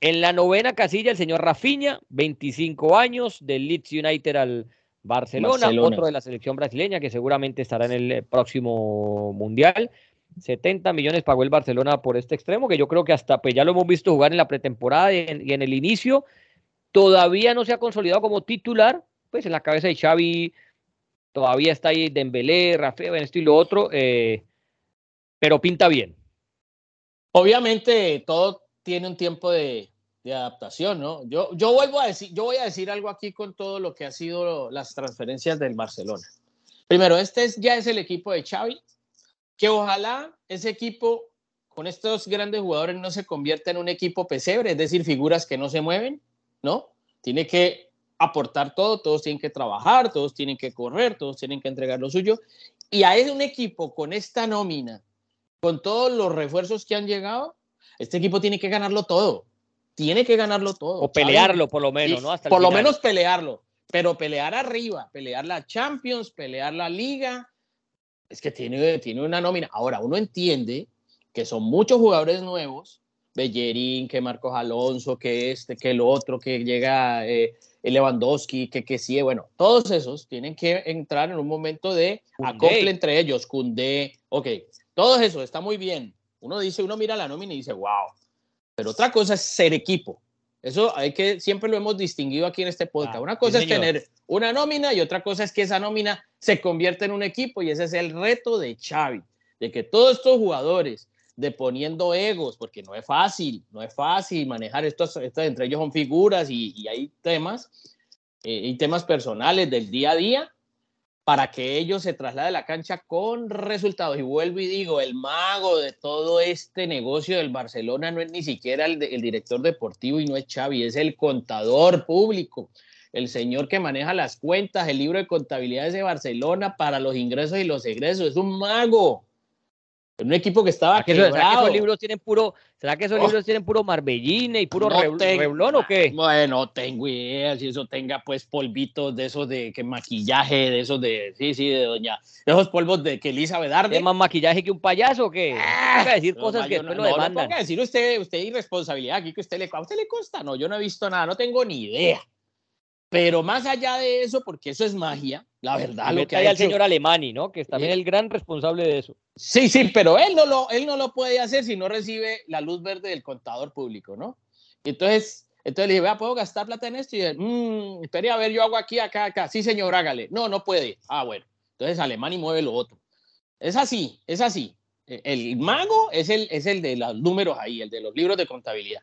en la novena casilla, el señor Rafinha, 25 años, del Leeds United al Barcelona, otro de la selección brasileña que seguramente estará en el próximo Mundial. 70 millones pagó el Barcelona por este extremo, que yo creo que hasta pues ya lo hemos visto jugar en la pretemporada y en, el inicio. Todavía no se ha consolidado como titular, pues en la cabeza de Xavi Todavía está ahí Dembélé, Rafael, esto y lo otro, eh, pero pinta bien. Obviamente todo tiene un tiempo de, adaptación, ¿no? Yo, yo vuelvo a decir, yo voy a decir algo aquí con todo lo que ha sido las transferencias del Barcelona. Primero, este es, ya es el equipo de Xavi, que ojalá ese equipo con estos grandes jugadores no se convierta en un equipo pesebre, es decir, figuras que no se mueven, ¿no? Tiene que aportar todo, todos tienen que trabajar, todos tienen que correr, todos tienen que entregar lo suyo. Y a un equipo con esta nómina, con todos los refuerzos que han llegado, este equipo tiene que ganarlo todo. Tiene que ganarlo todo. O pelearlo, por lo menos, ¿no? por lo menos pelearlo. Pero pelear arriba, pelear la Champions, pelear la Liga. Es que tiene, tiene una nómina. Ahora, uno entiende que son muchos jugadores nuevos. Bellerín, que Marcos Alonso, que este, que el otro, que llega eh, Lewandowski, que, que sí, bueno, todos esos tienen que entrar en un momento de acople entre ellos, Cundé, ok, todo eso está muy bien. Uno dice, uno mira la nómina y dice, wow, pero otra cosa es ser equipo. Eso hay que, siempre lo hemos distinguido aquí en este podcast. Ah, una cosa es tener una nómina y otra cosa es que esa nómina se convierta en un equipo y ese es el reto de Xavi, de que todos estos jugadores de poniendo egos, porque no es fácil, no es fácil manejar estos, entre ellos son figuras y, hay temas, eh, y temas personales del día a día, para que ellos se trasladen a la cancha con resultados. Y vuelvo y digo, el mago de todo este negocio del Barcelona no es ni siquiera el, director deportivo y no es Xavi, es el contador público el señor que maneja las cuentas, el libro de contabilidades de Barcelona para los ingresos y los egresos, es un mago un equipo que estaba ¿Será que, esos libros tienen puro, ¿será que esos oh. libros tienen puro marbelline y puro reblón o qué? Bueno, tengo idea si eso tenga pues polvitos de esos de que maquillaje, de esos de, sí, sí, de doña, esos polvos de que Elizabeth Arde. ¿Es más maquillaje que un payaso o qué? Ah, decir cosas que no, lo demandan. No, decir usted, usted irresponsabilidad aquí que usted le, a usted le consta, no, yo no he visto nada, no tengo ni idea. Pero más allá de eso, porque eso es magia, la verdad. Lo que hay el señor Alemani, ¿no? Que es también el gran responsable de eso. Sí, sí, pero él no, lo, él no lo puede hacer si no recibe la luz verde del contador público, ¿no? Entonces, entonces le dije, vea, ¿puedo gastar plata en esto? Y él, mmm, espere a ver, yo hago aquí, acá, acá. Sí, señor, hágale. No, no puede. Ah, bueno. Entonces Alemani mueve lo otro. Es así, es así. E, el mago es el, es el de los números ahí, el de los libros de contabilidad.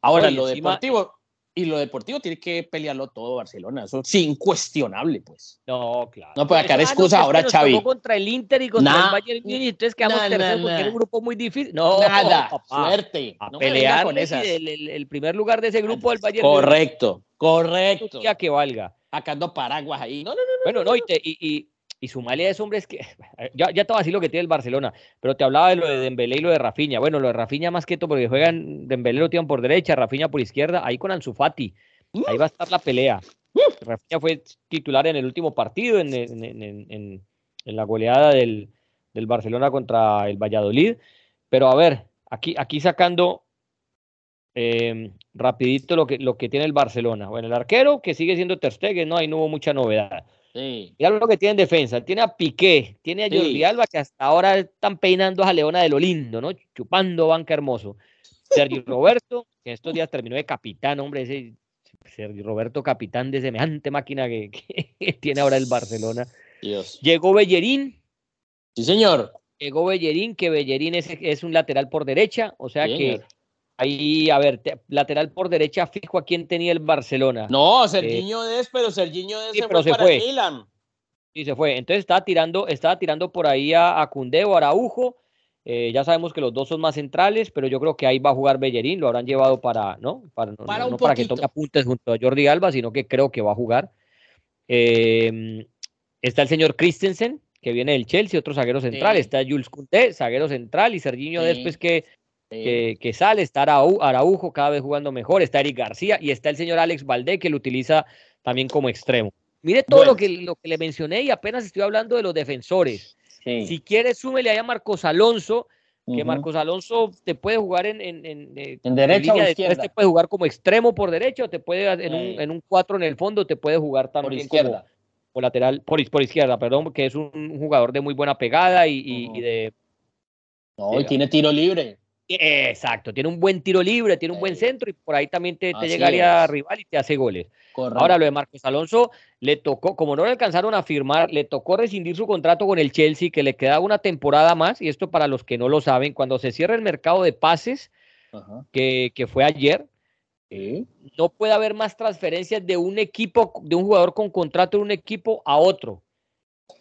Ahora, lo deportivo, y lo deportivo tiene que pelearlo todo Barcelona, eso es incuestionable, pues. No, claro. No puede sacar excusa ahora, Xavi. contra el Inter y contra el Bayern Munich, entonces quedamos nah, terceros porque era un grupo muy difícil. No, nada, suerte. A pelear con esas. El, el, primer lugar de ese grupo del Bayern Correcto, correcto. Ya que valga. Sacando paraguas ahí. No, no, no. Bueno, no, y, y, y y su malía de hombres que *laughs* ya, ya te voy a decir lo que tiene el Barcelona, pero te hablaba de lo de Dembélé y lo de Rafinha. Bueno, lo de Rafinha más que todo porque juegan Dembélé lo tiran por derecha, Rafinha por izquierda, ahí con Ansu Fati. Ahí va a estar la pelea. Rafinha fue titular en el último partido en, en, en la goleada del, del Barcelona contra el Valladolid. Pero a ver, aquí, aquí sacando eh, rapidito lo que, lo que tiene el Barcelona. Bueno, el arquero que sigue siendo Ter Stegen, no, ahí no hubo mucha novedad. Sí. Mira lo que tiene en defensa. Tiene a Piqué, tiene a Sí. Jordi Alba, que hasta ahora están peinando a Leona de lo lindo, ¿no? Chupando banca hermoso. Sergio *laughs* Roberto, que estos días terminó de capitán, hombre, ese Sergio Roberto, capitán de semejante máquina que, *laughs* que tiene ahora el Barcelona. Dios. Llegó Bellerín, Sí, señor. llegó Bellerín, que Bellerín es, es un lateral por derecha, o sea Sí, que señor. Ahí, a ver, te- lateral por derecha fijo a quién tenía el Barcelona. No, Serginho Des, pero Serginho Des Sí, se pero fue se para fue. Milan. Y se fue. Entonces estaba tirando, estaba tirando por ahí a, a Cundé o Araujo. Eh, ya sabemos que los dos son más centrales, pero yo creo que ahí va a jugar Bellerín. Lo habrán llevado para, ¿no? Para, no, Para no- un no para que tome apuntes junto a Jordi Alba, sino que creo que va a jugar. Eh, está el señor Christensen, que viene del Chelsea, otro zaguero central. Sí. Está Jules Koundé, zaguero central, y Serginho Sí. después que, Sí. Que, que sale. Está Arau- Araujo cada vez jugando mejor. Está Eric García y está el señor Alex Valdé, que lo utiliza también como extremo. Mire todo Bueno. lo, que, lo que le mencioné y apenas estoy hablando de los defensores. Sí. Si quieres, súmele ahí a Marcos Alonso, que. Marcos Alonso te puede jugar en, en, en, eh, ¿En derecha o izquierda? te puede jugar como extremo por derecha o te puede en un, en un 4 en el fondo, te puede jugar Por también izquierda. como, como lateral, por, iz- por izquierda, perdón, que es un jugador de muy buena pegada y, y de... No, y tiene tiro libre. Exacto, tiene un buen tiro libre, tiene un buen centro y por ahí también te, te llegaría es. rival y te hace goles. Correcto. Ahora lo de Marcos Alonso le tocó, como no le alcanzaron a firmar, le tocó rescindir su contrato con el Chelsea, que le quedaba una temporada más, y esto para los que no lo saben, cuando se cierra el mercado de pases, Ajá. que, que fue ayer, no puede haber más transferencias de un equipo, de un jugador con contrato de un equipo a otro.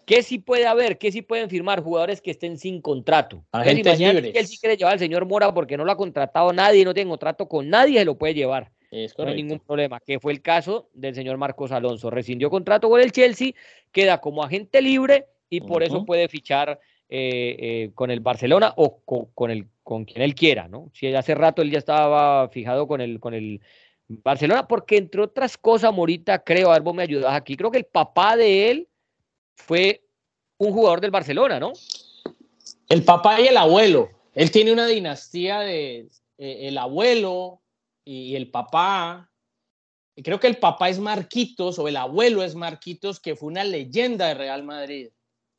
¿Qué sí puede haber? ¿Qué sí pueden firmar? Jugadores que estén sin contrato. Agentes libres. que él sí quiere llevar al señor Mora porque no lo ha contratado nadie, no tiene contrato con nadie, se lo puede llevar. Es No hay ningún problema, que fue el caso del señor Marcos Alonso. Rescindió contrato con el Chelsea, queda como agente libre y por eso puede fichar eh, eh, con el Barcelona o co- con, el, con quien él quiera, ¿no? Si hace rato él ya estaba fijado con el, con el Barcelona, porque entre otras cosas, Morita, creo, a ver, vos me ayudas aquí, creo que el papá de él fue un jugador del Barcelona, ¿no? El papá y el abuelo. Él tiene una dinastía de eh, el abuelo y el papá. Y creo que el papá es Marquitos o el abuelo es Marquitos, que fue una leyenda de Real Madrid.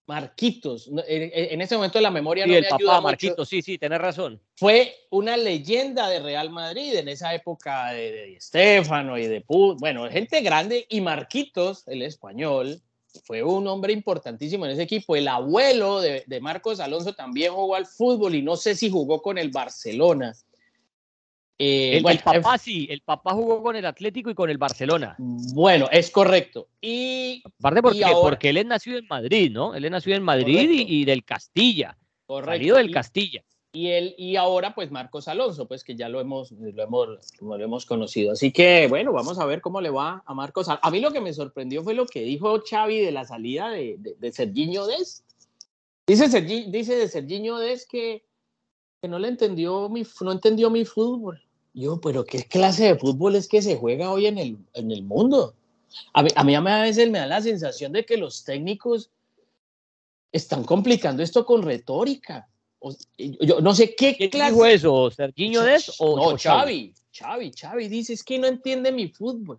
Marquitos. En, ese momento la memoria Sí, no el me papá, ayuda mucho. Marquito, sí, sí, tenés razón. Fue una leyenda de Real Madrid en esa época de, de Di Stéfano y de Pu- bueno, gente grande y Marquitos, el español, fue un hombre importantísimo en ese equipo. El abuelo de, de Marcos Alonso también jugó al fútbol y no sé si jugó con el Barcelona. Eh, El, el bueno, papá sí, el papá jugó con el Atlético y con el Barcelona. bueno, es correcto. Y Aparte porque, ahora- porque él es nacido en Madrid, ¿no? Él es nacido en Madrid y, del Castilla, correcto. salido del Castilla. Y él y ahora pues Marcos Alonso pues que ya lo hemos lo hemos lo hemos conocido. Así que bueno vamos a ver cómo le va a Marcos a mí lo que me sorprendió fue lo que dijo Xavi de la salida de, de, de Serginho Des dice dice de Serginho Des que, que no le entendió mi no entendió mi fútbol. Yo pero qué clase de fútbol es que se juega hoy en el en el mundo a mí, a mí a veces me da la sensación de que los técnicos están complicando esto con retórica o- yo no sé qué ¿Quién clase dijo eso? ¿Serginho Des o, no, o Xavi? Xavi, Xavi, Xavi dice es que no entiende mi fútbol.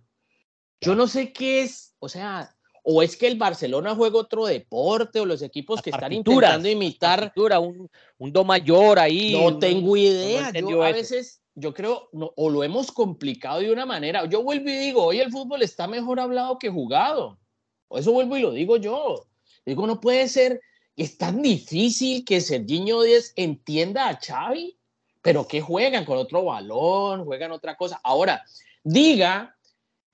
Yo no sé qué es, o sea, o es que el Barcelona juega otro deporte o los equipos que están intentando imitar, un, un do mayor ahí. no un- tengo idea. yo a eso. veces, yo creo, no, o lo hemos complicado de una manera. Yo vuelvo y digo, hoy el fútbol está mejor hablado que jugado. O eso vuelvo y lo digo yo. Digo, no puede ser, es tan difícil que Serginho Díaz entienda a Xavi, pero que juegan con otro balón, juegan otra cosa. Ahora, diga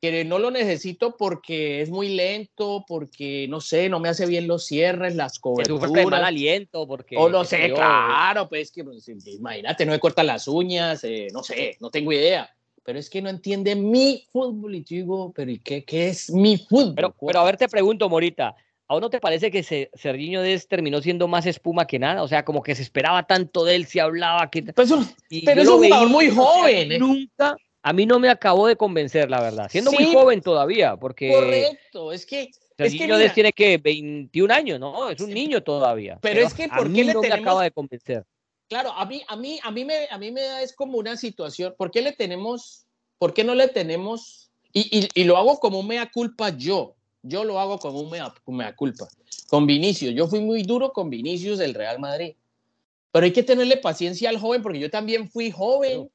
que no lo necesito porque es muy lento, porque no sé, no me hace bien los cierres, las que sufre de mal coberturas. aliento porque O no sé claro, pues que pues, imagínate, no me cortan las uñas, eh, no sé, no tengo idea. Pero es que no entiende mi fútbol y digo, pero ¿y qué, qué es mi fútbol? Pero, pero a ver, te pregunto, Morita, ¿a uno te parece que se, Serginho Des terminó siendo más espuma que nada? O sea, como que se esperaba tanto de él, se hablaba que... Pero es un jugador muy joven, ¿eh? Nunca, a mí no me acabó de convencer, la verdad. Siendo muy joven todavía, porque... correcto, es que Serginho tiene que 21 años, ¿no? Es un niño todavía. Pero, es que ¿por qué le no tenemos... acaba de convencer. Claro, a mí, a mí, a mí me, a mí me da es como una situación. ¿Por qué le tenemos, por qué no le tenemos? Y, y, y lo hago como mea culpa yo. Yo lo hago como un mea, mea culpa. Con Vinicius, yo fui muy duro con Vinicius del Real Madrid. Pero hay que tenerle paciencia al joven porque yo también fui joven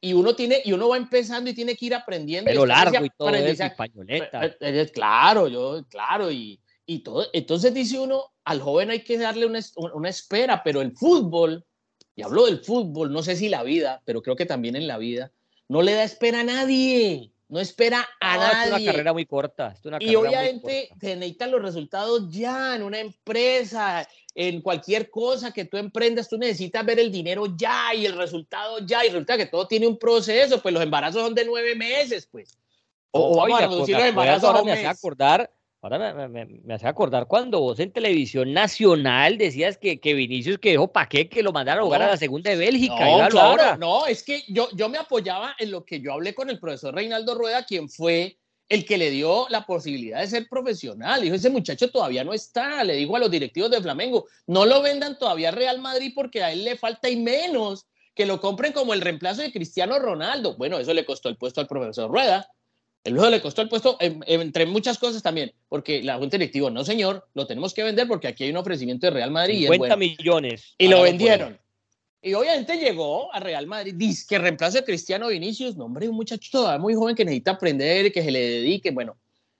y uno tiene y uno va empezando y tiene que ir aprendiendo. Pero largo y todo eso, españoleta. Eh, eh, claro, yo, claro, y, y todo. Entonces dice uno, al joven hay que darle una, una espera, pero el fútbol, y hablo del fútbol, no sé si la vida, pero creo que también en la vida, no le da espera a nadie. No espera a nadie. Es una carrera muy corta. y obviamente te necesitan los resultados ya en una empresa, en cualquier cosa que tú emprendas, tú necesitas ver el dinero ya y el resultado ya. Y resulta que todo tiene un proceso, pues los embarazos son de nueve meses, pues. O, vamos a reducir los embarazos a un mes. acordar Ahora me, hace acordar cuando vos en televisión nacional decías que, que Vinicius que dejó qué que lo mandaron a jugar a la segunda de Bélgica. No, claro, no, es que yo, yo me apoyaba en lo que yo hablé con el profesor Reinaldo Rueda, quien fue el que le dio la posibilidad de ser profesional. Dijo, ese muchacho todavía no está. Le dijo a los directivos de Flamengo, no lo vendan todavía Real Madrid porque a él le falta y menos que lo compren como el reemplazo de Cristiano Ronaldo. Bueno, eso le costó el puesto al profesor Rueda. El luego le costó el puesto, entre muchas cosas también, porque la Junta Directiva, no señor, lo tenemos que vender porque aquí hay un ofrecimiento de Real Madrid. 50 millones. Y lo vendieron. Y obviamente llegó a Real Madrid, dice que reemplazo a Cristiano Vinicius, no hombre, un muchacho todavía muy joven que necesita aprender, que se le dedique, bueno,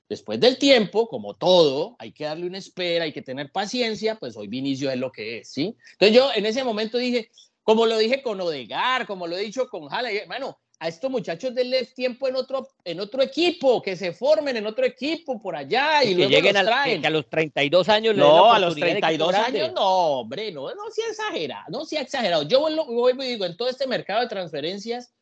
después del tiempo, como todo, hay que darle una espera, hay que tener paciencia, pues hoy Vinicius es lo que es, ¿sí? Entonces yo en ese momento dije, como lo dije con Odegar, como lo he dicho con Jala, bueno, a estos muchachos denles tiempo en otro, en otro equipo, que se formen en otro equipo por allá y, luego lleguen los traen. que a los 32 años No, a los 32 años no, hombre, no, no sea exagerado, no sea exagerado. Yo voy y digo, en todo este mercado de transferencias,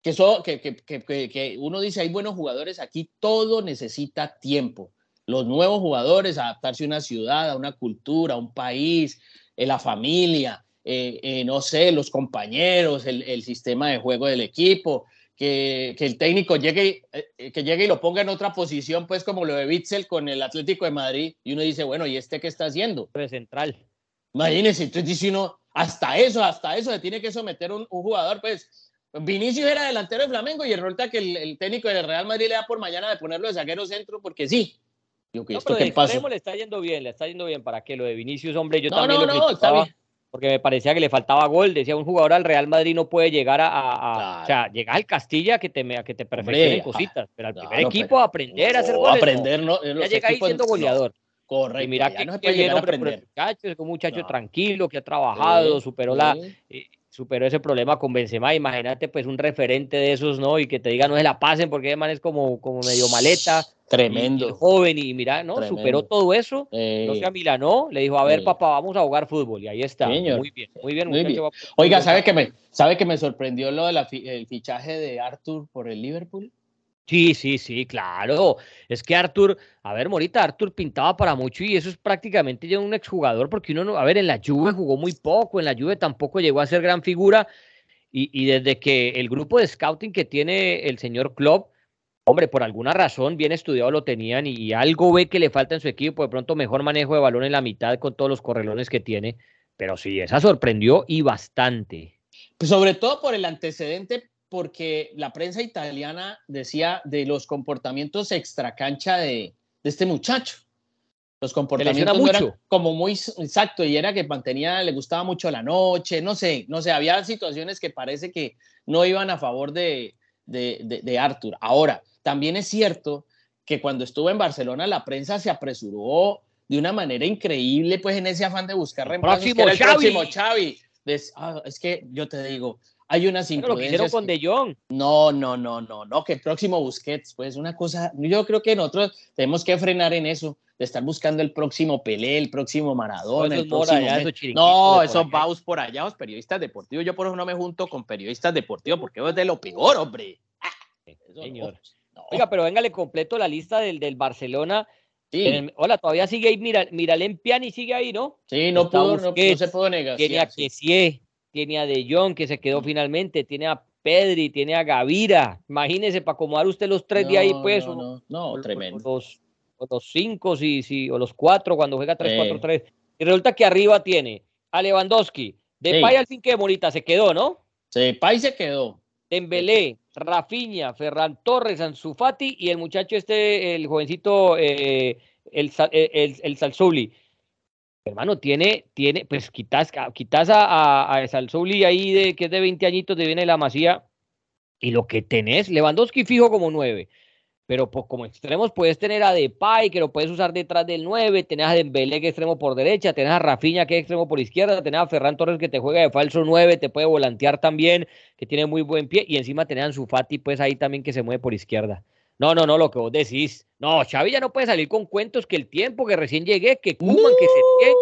que, so, que, que, que, que uno dice, hay buenos jugadores, aquí todo necesita tiempo. Los nuevos jugadores, adaptarse a una ciudad, a una cultura, a un país, a la familia, eh, eh, no sé, los compañeros, el, el, sistema de juego del equipo, que, que el técnico llegue, eh, que llegue y lo ponga en otra posición, pues como lo de Witzel con el Atlético de Madrid, y uno dice, bueno, ¿y este qué está haciendo? Central. Imagínense, entonces dice uno, hasta eso, hasta eso se tiene que someter un, un jugador, pues Vinicius era delantero de Flamengo y resulta que el, el, técnico del Real Madrid le da por mañana de ponerlo de zaguero centro porque sí. Yo, que no, esto pero le está yendo bien, le está yendo bien. ¿Para qué? Lo de Vinicius, hombre, yo no, también no, lo no, está bien porque me parecía que le faltaba gol. Decía, un jugador al Real Madrid no puede llegar a... O sea, llegar al Castilla que te, que te perfeccione cositas, pero al primer equipo a aprender a hacer goles. aprender, no. ya llega ahí siendo goleador. correcto. Y mira que, no a. Muchacho, es un muchacho tranquilo, que ha trabajado, superó la... Eh, superó ese problema con Benzema, imagínate pues un referente de esos, ¿no? Y que te diga no se la pasen porque además es como, como medio maleta. Tremendo. joven y mira, ¿no? Superó todo eso. no se amilanó, le dijo, a ver, papá, vamos a jugar fútbol. Y ahí está. Muy bien, muy bien. Muy bien. Oiga, ¿sabe que, me, ¿sabe que me sorprendió lo del fichaje de Arthur por el Liverpool? Sí, sí, sí, claro. Es que Arthur, a ver, Morita, Arthur pintaba para mucho y eso es prácticamente ya un exjugador porque uno no, a ver, en la Juve jugó muy poco, en la Juve tampoco llegó a ser gran figura y, y desde que el grupo de scouting que tiene el señor Klopp, hombre, por alguna razón bien estudiado lo tenían y, algo ve que le falta en su equipo, de pronto mejor manejo de balón en la mitad con todos los correlones que tiene, pero sí, esa sorprendió y bastante. Pues sobre todo por el antecedente porque la prensa italiana decía de los comportamientos extracancha de, de este muchacho. Los comportamientos no eran como muy exacto y era que mantenía, le gustaba mucho la noche, no sé, no sé, había situaciones que parece que no iban a favor de, de, de, Arthur. Ahora, también es cierto que cuando estuvo en Barcelona la prensa se apresuró de una manera increíble, pues en ese afán de buscar reemplazos. Próximo, el próximo Xavi. Ah, es que yo te digo, hay unas imprudencias. Lo con De Jong. No, no, no, no, no, que el próximo Busquets, pues una cosa, yo creo que nosotros tenemos que frenar en eso, de estar buscando el próximo Pelé, el próximo Maradona, el próximo... no, esos baus por allá, los periodistas deportivos, yo por eso no me junto con periodistas deportivos, porque es de lo peor, hombre. Ah, señor. Oiga, pero véngale completo la lista del, del Barcelona. Sí. hola, todavía sigue ahí, mira, mira, Piani sigue ahí, ¿no? Sí, no, pudo, no, se pudo negar. Tiene a sí tiene a De Jong que se quedó finalmente, tiene a Pedri, tiene a Gavira. Imagínese para acomodar usted los tres de ahí, pues. No, no, tremendo. Los, los cinco, sí, sí, o los cuatro cuando juega 3-4-3. Y resulta que arriba tiene a Lewandowski. De Pay al fin que Morita se quedó, ¿no? De Pay se quedó. Dembélé, Rafinha, Ferran Torres, Anzufati y el muchacho este, el jovencito, eh, el, el, el, Salzuli. Hermano, tiene, tiene, pues quitas, quitas a, a, a Salzuli ahí de que es de 20 añitos, de viene la masía, y lo que tenés, Lewandowski fijo como 9 pero pues, como extremos puedes tener a Depay, que lo puedes usar detrás del 9, tenés a Dembélé que es extremo por derecha, tenés a Rafinha que es extremo por izquierda, tenés a Ferran Torres que te juega de falso 9, te puede volantear también, que tiene muy buen pie, y encima tenés a Anzufati pues ahí también que se mueve por izquierda. No, no, no, lo que vos decís. No, Xavi ya no puede salir con cuentos que el tiempo, que recién llegué, que Kuman, que se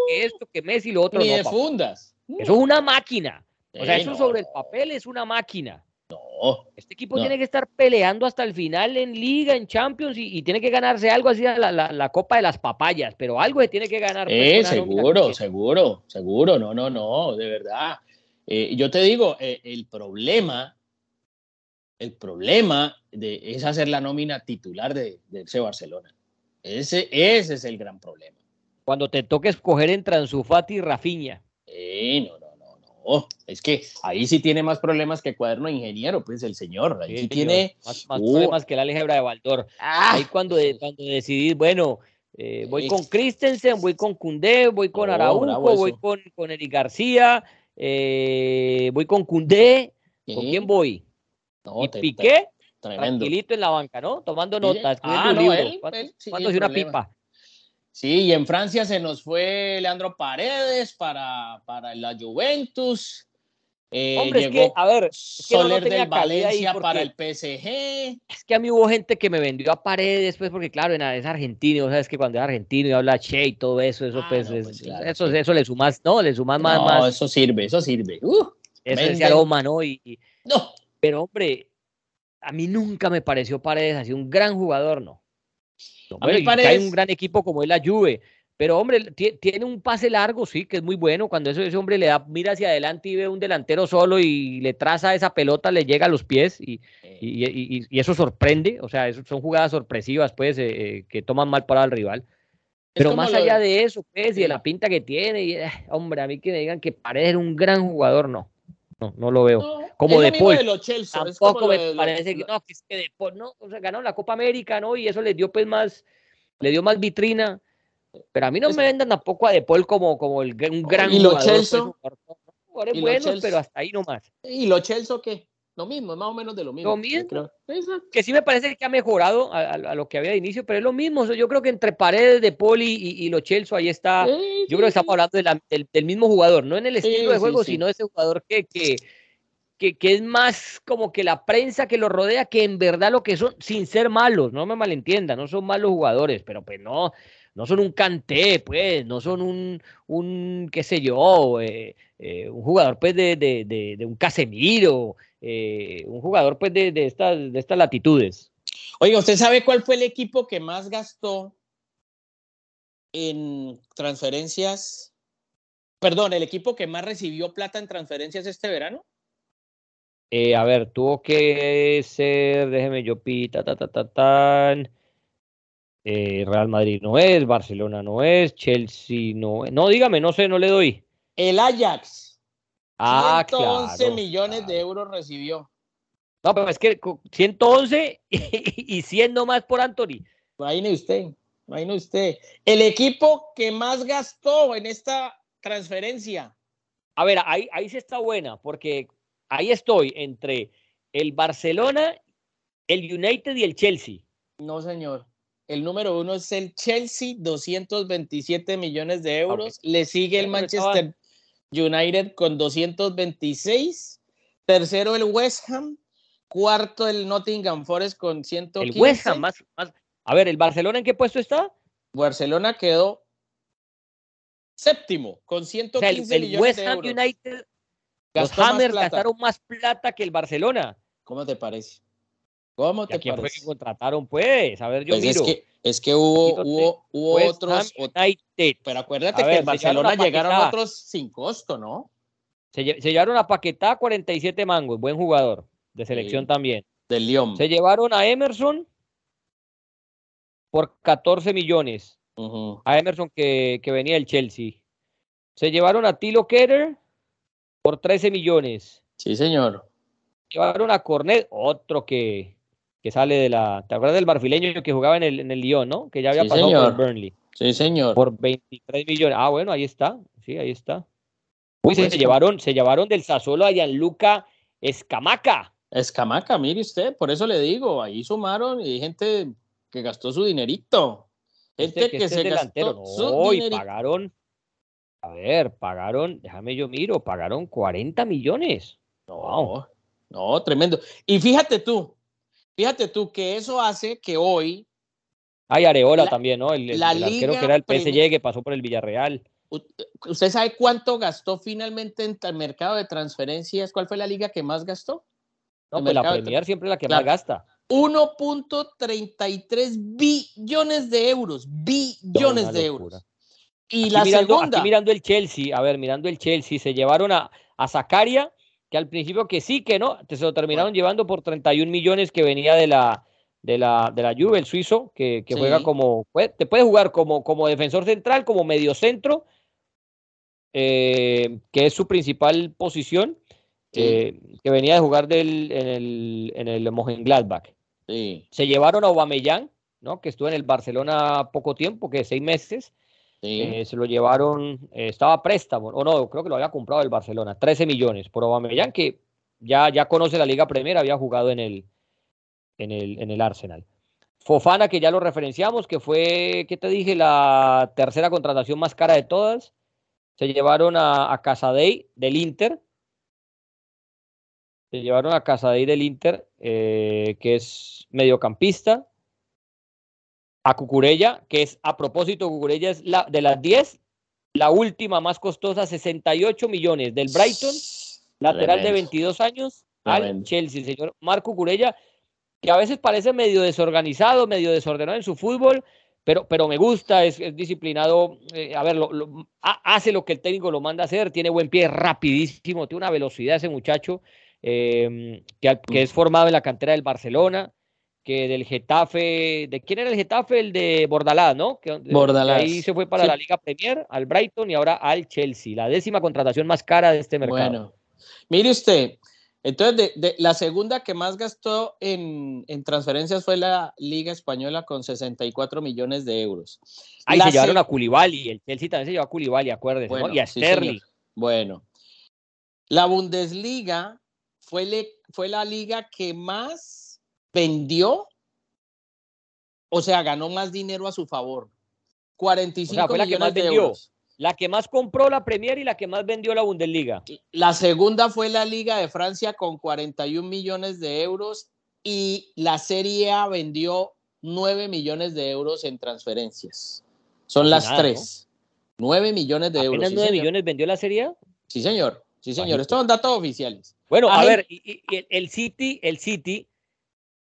que esto, que Messi, lo otro. Ni no, de fundas. Eso es una máquina. O sea, eso sobre el papel es una máquina. No. Este equipo tiene que estar peleando hasta el final en Liga, en Champions y, tiene que ganarse algo así, la, la, Copa de las Papayas, pero algo se tiene que ganar. Pues, eh, seguro, seguro, seguro. No, no, no, de verdad. Eh, yo te digo, eh, el problema, el problema de, es hacer la nómina titular de, ese Barcelona. Ese, ese es el gran problema. Cuando te toque escoger entre Anzufati y Rafinha. Eh, no, no. Oh, es que ahí sí tiene más problemas que cuaderno ingeniero, pues el señor. Ahí sí, tiene más, uh. problemas que la álgebra de Baldor. Ah. Ahí cuando, cuando decidís, bueno, eh, voy con Christensen, voy con Cundé, voy con oh, Araujo, voy con, con Eric García, eh, voy con Cundé. ¿Con quién voy? y Piqué, tranquilito en la banca, ¿no? Tomando notas. Ah, no, él, una pipa. Sí, y en Francia se nos fue Leandro Paredes para, para la Juventus. Eh, Hombre, es que, a ver, Soler del Valencia para el PSG. Es que a mí hubo gente que me vendió a Paredes, pues, porque claro, es argentino, sabes que cuando es argentino y habla che y todo eso, eso, ah, pues, pues eso, eso le sumas, no, le sumas más, no, eso sirve, eso sirve. Uh, eso es aroma, ¿no? Y, no. Pero, hombre, a mí nunca me pareció Paredes así un gran jugador, ¿no? Hay un gran equipo como es la Juve, pero hombre, tiene un pase largo, sí, que es muy bueno. Cuando ese hombre le da, mira hacia adelante y ve un delantero solo y le traza esa pelota, le llega a los pies y, y, eso sorprende. O sea, son jugadas sorpresivas, pues, eh, eh, que toman mal para el rival. Pero más allá de eso, pues, y de la pinta que tiene, y, eh, hombre, a mí que me digan que parece un gran jugador, no. No, no lo veo. como de Paul. Tampoco me parece que no, que es que de Paul, no, o sea, ganó la Copa América, ¿no? Y eso le dio pues más, le dio más vitrina. Pero a mí no me vendan tampoco a De Paul como, como el, un gran ¿Y lo Chelsea? Jugadores buenos, pero hasta ahí nomás. ¿Y lo Chelsea qué? Lo mismo, más o menos de lo mismo. Lo mismo. Que sí me parece que ha mejorado a, lo que había de inicio, pero es lo mismo. Yo creo que entre Paredes de Poli y, y, lo Chelsea ahí está. yo creo que estamos hablando del, mismo jugador, no en el estilo de juego, sino ese jugador que, que, que, es más como que la prensa que lo rodea, que en verdad lo que son, sin ser malos, no me malentiendan, no son malos jugadores, pero pues no, no son un canté, pues, no son un, un qué sé yo, eh, eh, un jugador pues de, de, de un Casemiro, eh, un jugador pues de, de, estas, de estas latitudes. Oiga, ¿usted sabe cuál fue el equipo que más gastó en transferencias? Perdón, el equipo que más recibió plata en transferencias este verano. Eh, a ver, tuvo que ser, déjeme yo pita, ta, ta, ta, tan. Real Madrid no es, Barcelona no es, Chelsea no es. No, dígame, no sé, no le doy. El Ajax. Ah, 111 millones de euros recibió. No, pero es que 111 *laughs* y 100 nomás por Anthony. Imagine usted, imagine usted. El equipo que más gastó en esta transferencia. A ver, ahí, ahí sí está buena, porque ahí estoy entre el Barcelona, el United y el Chelsea. No, señor. El número uno es el Chelsea, 227 millones de euros. Le sigue el Manchester United con 226. Tercero el West Ham. Cuarto el Nottingham Forest con 115. El West Ham, más, A ver, ¿el Barcelona en qué puesto está? Barcelona quedó séptimo con 115 el, West Ham United, los Hammers gastaron más plata que el Barcelona. ¿Cómo te parece? ¿Cómo te quién parece? fue que contrataron, pues? A ver, yo pues miro. Es que, es que hubo, hubo, hubo otros. Pero acuérdate que en Barcelona llegaron otros sin costo, ¿no? Se, llevaron a Paquetá 47 mangos, buen jugador, de selección también. Del Lyon. Se llevaron a Emerson por 14 millones. A Emerson que, que, venía del Chelsea. Se llevaron a Tilo Ketter por 13 millones. Sí, señor. Llevaron a Cornet, otro que, que sale de la. ¿Te acuerdas del barfileño que jugaba en el, en el Lyon, no? Que ya había pasado por el Burnley. Sí, señor. Por 23 millones. Ah, bueno, ahí está. Sí, ahí está. Uy, se, llevaron, se llevaron del Sassuolo a Gianluca Escamaca. Escamaca, mire usted, por eso le digo, ahí sumaron y hay gente que gastó su dinerito. Gente que, se delantero. gastó su dinerito. pagaron, a ver, pagaron, déjame yo miro, pagaron 40 millones. No, no, tremendo. Y fíjate tú, fíjate tú que eso hace que hoy hay Areola también, ¿no? El, el, arquero que era el PSG que pasó por el Villarreal. ¿Usted sabe cuánto gastó finalmente en el mercado de transferencias? ¿Cuál fue la liga que más gastó? No, pues la Premier siempre es la que más gasta. 1.33 billones de euros. Billones de euros. Y la segunda. Aquí mirando el Chelsea, a ver, mirando el Chelsea, se llevaron a, a Zacaria, que al principio que sí, que no, se lo terminaron llevando por 31 millones que venía de la, de la, de la Juve, el suizo, que, juega como, te puede jugar como, como defensor central, como mediocentro, eh, que es su principal posición, eh, que venía de jugar del, en el, en el Mönchengladbach. Se llevaron a Aubameyang, ¿no? que estuvo en el Barcelona poco tiempo, que seis meses. Eh, se lo llevaron, estaba préstamo, o no, creo que lo había comprado el Barcelona, 13 millones por Aubameyang, que ya, ya conoce la Liga Premier, había jugado en el, en el, en el Arsenal. Fofana, que ya lo referenciamos, que fue, ¿qué te dije? La tercera contratación más cara de todas. Se llevaron a, a Casadei del Inter. Se llevaron a Casadei del Inter, eh, que es mediocampista. A Cucurella, que es, a propósito, Cucurella es la, de las 10, la última más costosa, 68 millones. Del Brighton, lateral de 22 años, al Chelsea. Señor Marco Cucurella, que a veces parece medio desorganizado, medio desordenado en su fútbol, pero, pero me gusta, es, disciplinado, eh, a ver, lo, hace lo que el técnico lo manda a hacer, tiene buen pie, rapidísimo, tiene una velocidad ese muchacho, em, que, es formado en la cantera del Barcelona, que del Getafe, ¿de quién era el Getafe? El de Bordalás, ¿no? Que, Bordalás. ahí se fue para la Liga Premier, al Brighton y ahora al Chelsea, la décima contratación más cara de este mercado. Bueno, mire usted, entonces, de, la segunda que más gastó en, transferencias fue la Liga Española con 64 millones de euros. Ahí se llevaron a Koulibaly, el Chelsea también se llevó a Koulibaly, acuérdese, Y a Sterling. bueno, la Bundesliga fue, fue la liga que más vendió, o sea, ganó más dinero a su favor. 45 millones de euros. La que más compró la Premier y la que más vendió la Bundesliga. La segunda fue la Liga de Francia con 41 millones de euros y la Serie A vendió 9 millones de euros en transferencias. Son las tres. 9 millones de euros. ¿Apenas 9 millones vendió la Serie A? Sí, señor. Sí, señor. Estos son datos oficiales. Bueno, a, ver, el City, el City,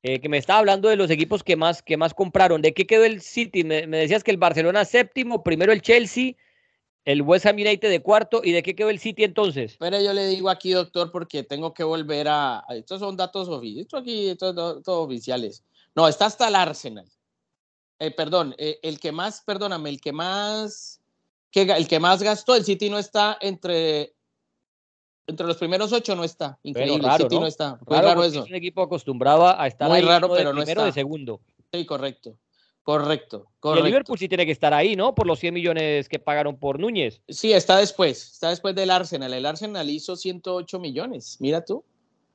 eh, que me estaba hablando de los equipos que más, que más compraron. ¿De qué quedó el City? Me, decías que el Barcelona séptimo, primero el Chelsea, el West Ham United de cuarto. ¿Y de qué quedó el City entonces? Pero yo le digo aquí, doctor, porque tengo que volver a. Estos son datos oficiales. Esto aquí, oficiales. No, está hasta el Arsenal. Eh, perdón, eh, el que más, perdóname, el que más. Que, el que más gastó, el City no está entre. Entre los primeros ocho no está. Increíble. el City no, está. Muy raro, eso. Es un equipo acostumbrado a estar Muy raro, pero no primero de segundo. Sí, correcto. Correcto, correcto. el Liverpool sí tiene que estar ahí, ¿no? Por los 100 millones que pagaron por Núñez. Sí, está después, está después del Arsenal. El Arsenal hizo 108 millones, mira tú.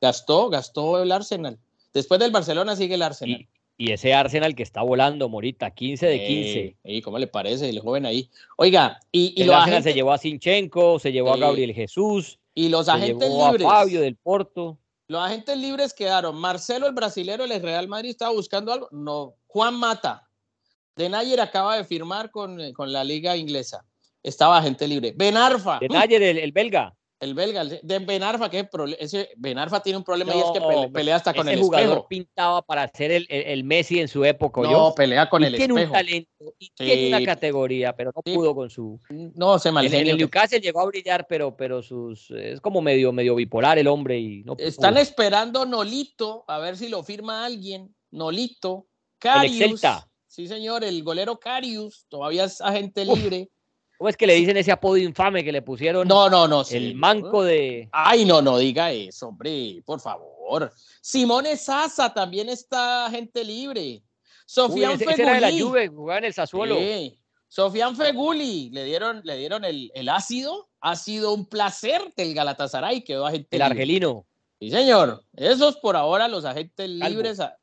Gastó, gastó el Arsenal. Después del Barcelona sigue el Arsenal. Y, ese Arsenal que está volando, Morita, 15 de 15. ¿Y cómo le parece el joven ahí? Oiga, y, el Arsenal se llevó a Sinchenko, se llevó a Gabriel Jesús. Y los agentes libres. A Fabio del Porto. Los agentes libres quedaron. Marcelo, el brasilero, el Real Madrid, estaba buscando algo. No. Juan Mata, Denayer acaba de firmar eh, con, la liga inglesa. Estaba gente libre. Benarfa. Denayer, el, el belga. El belga, de Benarfa, que ese Benarfa tiene un problema y es que pelea, hasta con el jugador espejo. pintaba para ser el, el, Messi en su época. No, pelea con el tiene espejo. Tiene un talento y tiene una categoría, pero no pudo con su. No, se mal En el Newcastle llegó a brillar, pero, pero sus es como medio, medio bipolar el hombre y no. Están esperando Nolito a ver si lo firma alguien. Nolito, Carius. sí señor, el golero Carius, todavía es agente libre. ¿Cómo es que le dicen ese apodo infame que le pusieron? No, no, no. el manco de. Ay, no, no diga eso, hombre, por favor. Simone Sasa también está agente libre. Sofian Feguli. Ese era de la Juve, jugaba en el Sassuolo. Sí. Sofian Feguli, le dieron, le dieron el, el, ácido. Ha sido un placer del Galatasaray, quedó agente El libre. argelino. Sí, señor. Esos por ahora los agentes libres, a,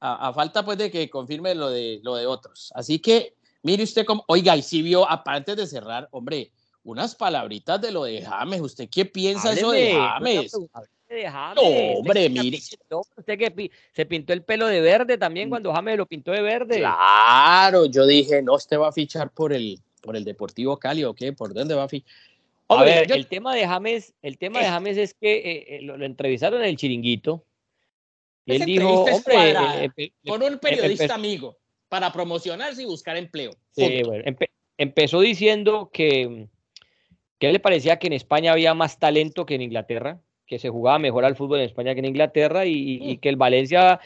a, a, falta pues de que confirme lo de, lo de otros. Así que mire usted cómo, oiga, y si vio, aparte de cerrar, hombre, unas palabritas de lo de James. ¿Usted qué piensa Hábleme, eso de James? De James. No, hombre, Usted mire. Usted que se pintó el pelo de verde también cuando James lo pintó de verde. Claro, yo dije, no, este va a fichar por el, por el Deportivo Cali o qué, ¿por dónde va a fichar? a ver, el tema de James, el tema de James es que eh, eh, lo, lo entrevistaron en el chiringuito. Y él dijo, hombre, eh, eh, con un periodista amigo para promocionarse y buscar empleo. Sí, bueno, empe- empezó diciendo que, que le parecía que en España había más talento que en Inglaterra, que se jugaba mejor al fútbol en España que en Inglaterra y, y que el Valencia,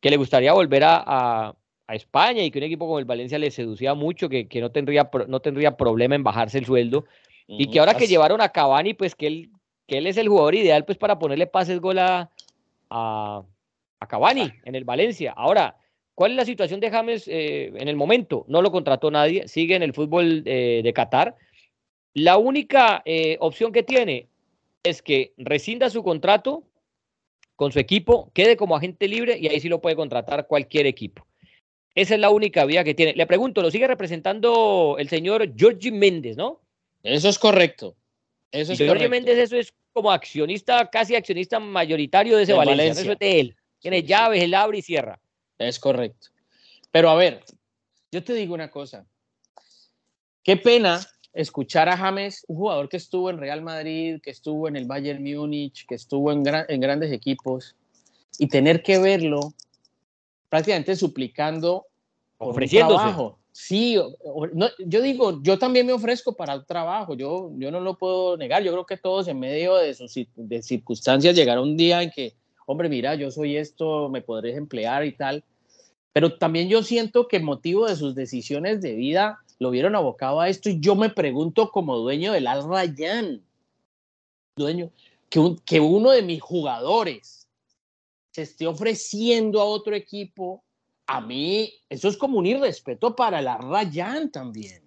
que le gustaría volver a, a- a España y que un equipo como el Valencia le seducía mucho, que, que no, tendría, no tendría problema en bajarse el sueldo y que ahora que llevaron a Cavani, pues que él, que él es el jugador ideal pues para ponerle pases gol a, a, a Cavani en el Valencia. Ahora, ¿cuál es la situación de James eh, en el momento? No lo contrató nadie, sigue en el fútbol eh, de Qatar. La única eh, opción que tiene es que rescinda su contrato con su equipo, quede como agente libre y ahí sí lo puede contratar cualquier equipo. Esa es la única vía que tiene. Le pregunto, ¿lo sigue representando el señor Georgie Méndez, no? Eso es correcto. Eso es Georgie. Méndez, eso es como accionista, casi accionista mayoritario de ese Valencia. Eso es de él. Tiene Sí, llaves, él abre y cierra. Es correcto. Pero a ver, yo te digo una cosa. Qué pena escuchar a James, un jugador que estuvo en Real Madrid, que estuvo en el Bayern Múnich, que estuvo en, gran- en grandes equipos, y tener que verlo prácticamente suplicando por un Ofreciéndose. trabajo. Sí, o- o- no, yo digo, yo también me ofrezco para el trabajo, yo, yo no lo puedo negar, yo creo que todos en medio de sus de circunstancias llegará un día en que, hombre, mira, yo soy esto, me podré emplear y tal, pero también yo siento que motivo de sus decisiones de vida lo vieron abocado a esto y yo me pregunto como dueño del Al Rayyan, dueño, que uno de mis jugadores se esté ofreciendo a otro equipo, a mí eso es como un irrespeto para el Al Rayyan también.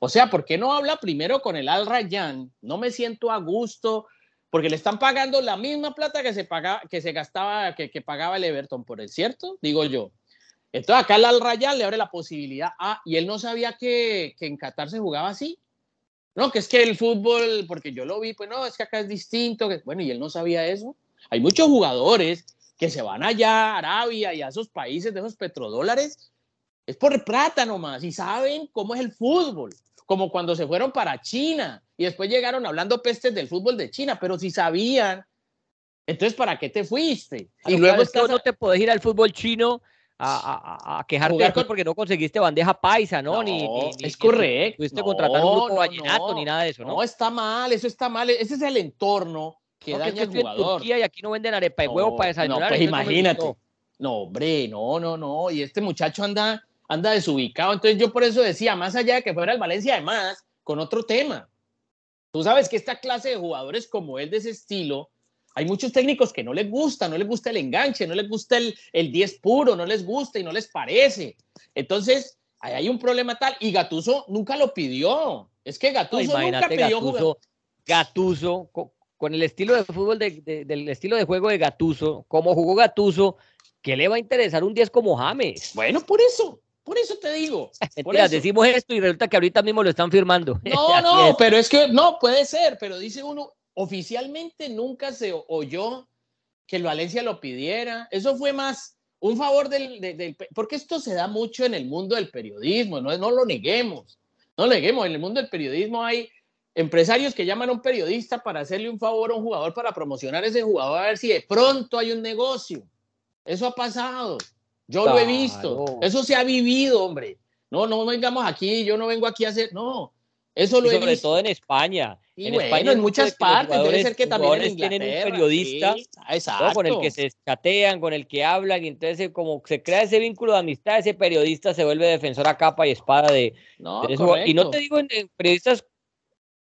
O sea, ¿por qué no habla primero con el Al Rayyan? No me siento a gusto porque le están pagando la misma plata que se, paga, que se gastaba, que, pagaba el Everton por el cierto, digo yo. Entonces acá Al Rayyan le abre la posibilidad, ah, y él no sabía que, en Qatar se jugaba así. No, que es que el fútbol, porque yo lo vi, pues no, es que acá es distinto. Bueno, y él no sabía eso. Hay muchos jugadores que se van allá a Arabia y a esos países de esos petrodólares, es por plata nomás, y saben cómo es el fútbol, como cuando se fueron para China y después llegaron hablando pestes del fútbol de China, pero si sabían, entonces ¿para qué te fuiste? Y luego es que vos no te podés ir al fútbol chino a, a- a- quejarte con- porque no conseguiste bandeja paisa, ¿no? ni, No, ni- ni- es ni- correcto. Estuviste No, contratando un grupo vallenato no. ni nada de eso, ¿no? No, está mal, eso está mal. Ese es el entorno que No, daña que al estoy en jugador. Turquía y aquí no venden arepa y huevo para desayunar. No, pues imagínate. No, hombre, no, no, no. Y este muchacho anda, anda desubicado. Entonces yo por eso decía, más allá de que fuera el Valencia, además, con otro tema. Tú sabes que esta clase de jugadores como él de ese estilo, hay muchos técnicos que no les gusta, no les gusta el enganche, no les gusta el, el 10 puro, no les gusta y no les parece. Entonces, ahí hay un problema tal. Y Gatuso nunca lo pidió. Es que No, Gatuso nunca imagínate pidió jugar. Gatuso, Gatuso, co- con, el estilo de fútbol, de- de- del estilo de juego de Gatuso, como jugó Gatuso, ¿qué le va a interesar un 10 como James? Bueno, por eso, por eso te digo. Por Mira, eso. decimos esto y resulta que ahorita mismo lo están firmando. *laughs* No, no, es. pero es que no, puede ser, pero dice uno, oficialmente nunca se oyó que el Valencia lo pidiera. Eso fue más un favor del, de- del porque esto se da mucho en el mundo del periodismo, no, no lo neguemos, no lo neguemos, en el mundo del periodismo hay empresarios que llaman a un periodista para hacerle un favor a un jugador para promocionar a ese jugador a ver si de pronto hay un negocio. Eso ha pasado. Yo lo he visto. Eso se ha vivido, hombre. No, no vengamos aquí, yo no vengo aquí a hacer, no. Eso lo y he sobre visto. todo en España. Y en bueno, España en muchas partes, debe ser que también en tienen un periodista sí, ¿no? exacto. con el que se chatean, con el que hablan, y entonces eh, como se crea ese vínculo de amistad, ese periodista se vuelve defensor a capa y espada de, No, de jugador. Y no te digo en, en periodistas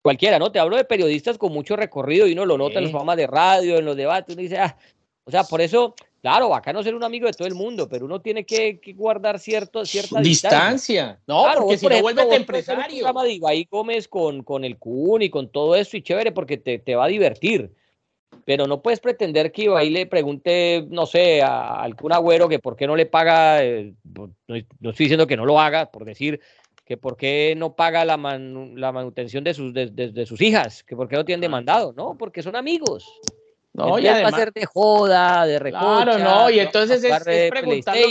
cualquiera, ¿no? Te hablo de periodistas con mucho recorrido y uno lo nota en los programas de radio, en los debates, uno dice, ah, o sea, por eso, claro, bacano ser un amigo de todo el mundo, pero uno tiene que, que guardar cierto, cierta distancia. Distancia. No, Claro, porque vos, si por no, un empresario. de Ibai Gómez con, con el Kun y con todo esto y chévere porque te, te va a divertir. Pero no puedes pretender que Ibai le pregunte, no sé, a algún agüero que por qué no le paga, eh, no, no estoy diciendo que no lo haga, por decir que por qué no paga la, manu- la manutención de sus, de, de- de sus hijas, que por qué no tienen demandado, ¿no? Porque son amigos. No, y Entonces va a además, ser de joda, de recocha. Claro, no, y ¿no? entonces es-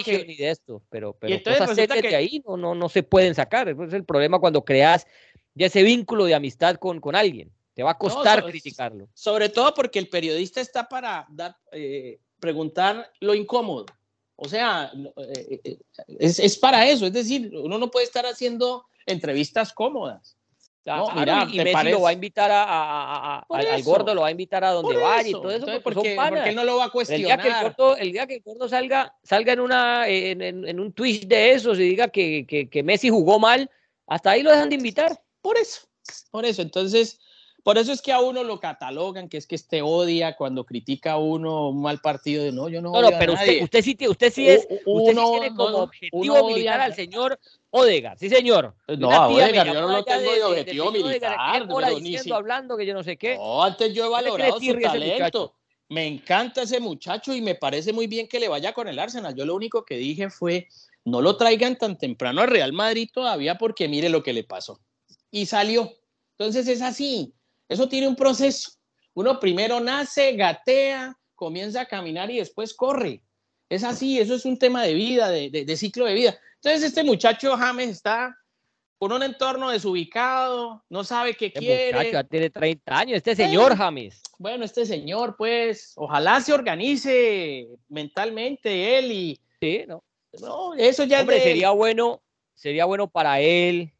que- y de esto, pero, pero entonces cosas de que- ahí no, no, no se pueden sacar. Ese es el problema cuando creas ya ese vínculo de amistad con, con alguien. Te va a costar criticarlo. sobre todo porque el periodista está para dar, eh, preguntar lo incómodo. O sea, eh, eh, es, es para eso. Es decir, uno no puede estar haciendo entrevistas cómodas. No, Claro, mira, y ¿te Messi parece? lo va a invitar a, al, gordo, lo va a invitar a donde vaya y todo eso, Entonces, porque ¿por qué- son panas. porque él no lo va a Pero el día que el cuestionar? gordo, el día que el gordo salga, salga en una en, en- en un Twitch de esos y diga que, que, que Messi jugó mal, hasta ahí lo dejan de invitar. Por eso, por eso. Entonces, por eso es que a uno lo catalogan, que es que este odia cuando critica a uno un mal partido. De, no, yo no No, no, odio a pero usted, nadie". usted sí, tie- usted sí es, usted sí tiene como no- objetivo uno militar al señor Odegar, sí señor. No, a yo no lo tengo de objetivo Odegaard, militar, hora pero ni diciendo, si- hablando que yo no sé qué. No, antes yo he valorado su tirria ese muchacho? talento. Me encanta ese muchacho y me parece muy bien que le vaya con el Arsenal. Yo lo único que dije fue, no lo traigan tan temprano al Real Madrid todavía porque mire lo que le pasó. Y salió. Entonces es así. Eso tiene un proceso. Uno primero nace, gatea, comienza a caminar y después corre. Es así, eso es un tema de vida, de, de- de ciclo de vida. Entonces este muchacho James está con un entorno desubicado, no sabe qué Este quiere. muchacho ya tiene 30 años, este señor James. Bueno, este señor, pues, ojalá se organice mentalmente él y Sí, ¿no? no, eso ya es de- sería bueno, sería bueno para él,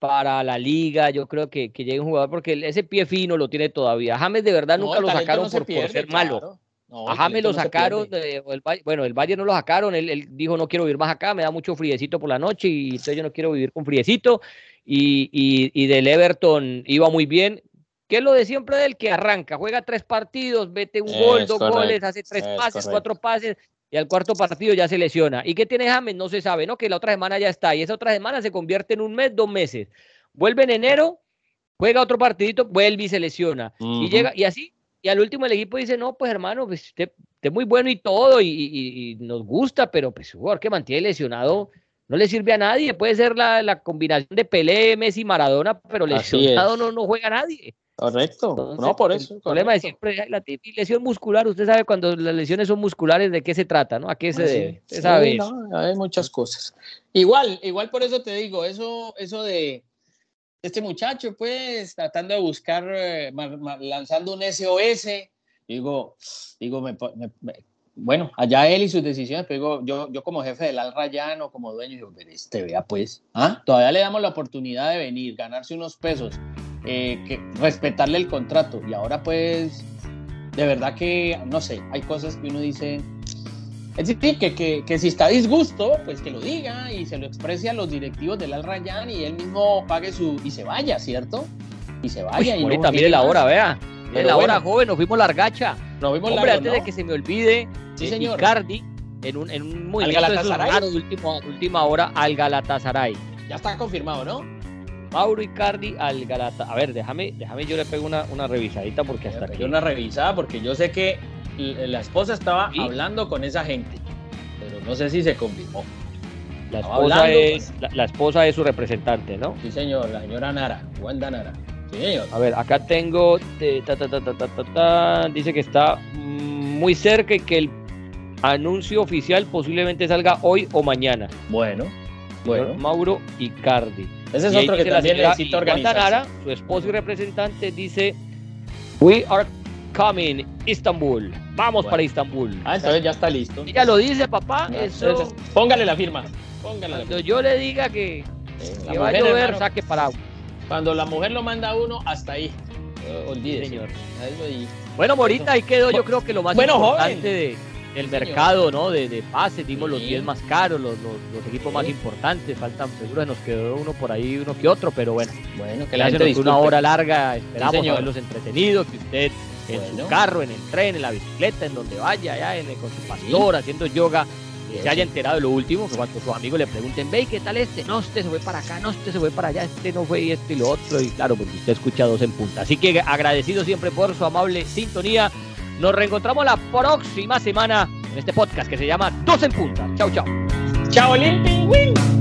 para la liga, yo creo que, que llegue un jugador, porque ese pie fino lo tiene todavía. James de verdad No, nunca lo sacaron no se por, por ser malo. No, A James lo sacaron, de- el bueno, el Valle no lo sacaron, él, él dijo no quiero vivir más acá, me da mucho friecito por la noche y entonces yo no quiero vivir con friecito. Y, y, y del Everton iba muy bien. ¿Qué es lo de siempre del que arranca? Juega tres partidos, mete un gol, dos correcto, goles, hace tres es pases, correcto. cuatro pases y al cuarto partido ya se lesiona. ¿Y qué tiene James? No se sabe, ¿no? Que la otra semana ya está y esa otra semana se convierte en un mes, dos meses. Vuelve en enero, juega otro partidito, vuelve y se lesiona. Y llega, y así, y al último el equipo dice, no, pues hermano, pues usted, usted es muy bueno y todo, y, y- y nos gusta, pero pues jugador que mantiene lesionado no le sirve a nadie. Puede ser la, la combinación de Pelé, Messi, Maradona, pero lesionado es. no, no juega nadie. Correcto. Entonces, no, por el eso. problema de correcto. siempre es la lesión muscular. Usted sabe cuando las lesiones son musculares de qué se trata, ¿no? ¿A qué se Así debe? sabe Sí, eso. no, hay muchas cosas. Igual, igual por eso te digo, eso, eso de este muchacho, pues, tratando de buscar, eh, lanzando un SOS, digo, digo, me, me- me- bueno, allá él y sus decisiones, pero digo, yo, yo como jefe del Al Rayyan o como dueño, digo, este vea, pues, ¿ah? todavía le damos la oportunidad de venir, ganarse unos pesos, eh, que, respetarle el contrato, y ahora, pues, de verdad que, no sé, hay cosas que uno dice, es decir, que, que, que si está disgusto, pues que lo diga y se lo exprese a los directivos del Al Rayyan y él mismo pague su y se vaya, ¿cierto? Y se Uy, vaya. y no ahorita, mire llegue la hora, vea. Mire la hora, joven, nos fuimos largacha. Nos vimos Hombre, largos, antes ¿no? de que se me olvide, Sí, eh, señor. Icardi, en un, en un movimiento de última, de última hora, al Galatasaray. Ya está confirmado, ¿no? Mauro Icardi al Galatasaray. A ver, déjame, déjame yo le pego una, una revisadita porque hasta aquí. una revisada porque yo sé que la esposa estaba ¿Sí? hablando con esa gente, pero no sé si se confirmó. La esposa, hablando, es, la, la esposa es su representante, ¿no? Sí, señor, la señora Nara, Wanda Nara. Sí, señor. A ver, acá tengo. ta, ta, ta, dice que está mm, muy cerca y que el anuncio oficial posiblemente salga hoy o mañana. Bueno, bueno. Mauro Icardi. Ese es Y otro que la también necesita. Nara, su esposo y representante, dice: We are coming, Istanbul. Vamos Bueno. para Istanbul. Ah, entonces ya está listo. Ella lo dice, papá. No, Eso. entonces, póngale la firma. Póngale la Cuando firma. yo le diga que, Eh, que la va a llover, hermano, saque paraguas. Cuando la mujer lo manda a uno, hasta ahí. Olvídese. Señor. Ahí. Bueno, Morita, ahí quedó yo creo que lo más Bueno, importante joven. de, Sí, mercado, ¿no? De, de pases, dimos los Sí. 10 más caros, los, los, los equipos más importantes, faltan, seguro nos quedó uno por ahí, uno que otro, pero bueno, Bueno, que la gente fue una disculpe. hora larga, esperamos haberlos entretenido, que usted en su carro, en el tren, en la bicicleta, en donde vaya, ya en, con su pastor, haciendo yoga, se haya enterado de lo último, que cuando sus amigos le pregunten, ve, ¿qué tal este? No, este se fue para acá, no, este se fue para allá, este no fue y este y lo otro, y claro, porque usted escucha dos en punta. Así que agradecido siempre por su amable sintonía. Nos reencontramos la próxima semana en este podcast que se llama Dos en Punta. Chau, chau. Chao, Limping.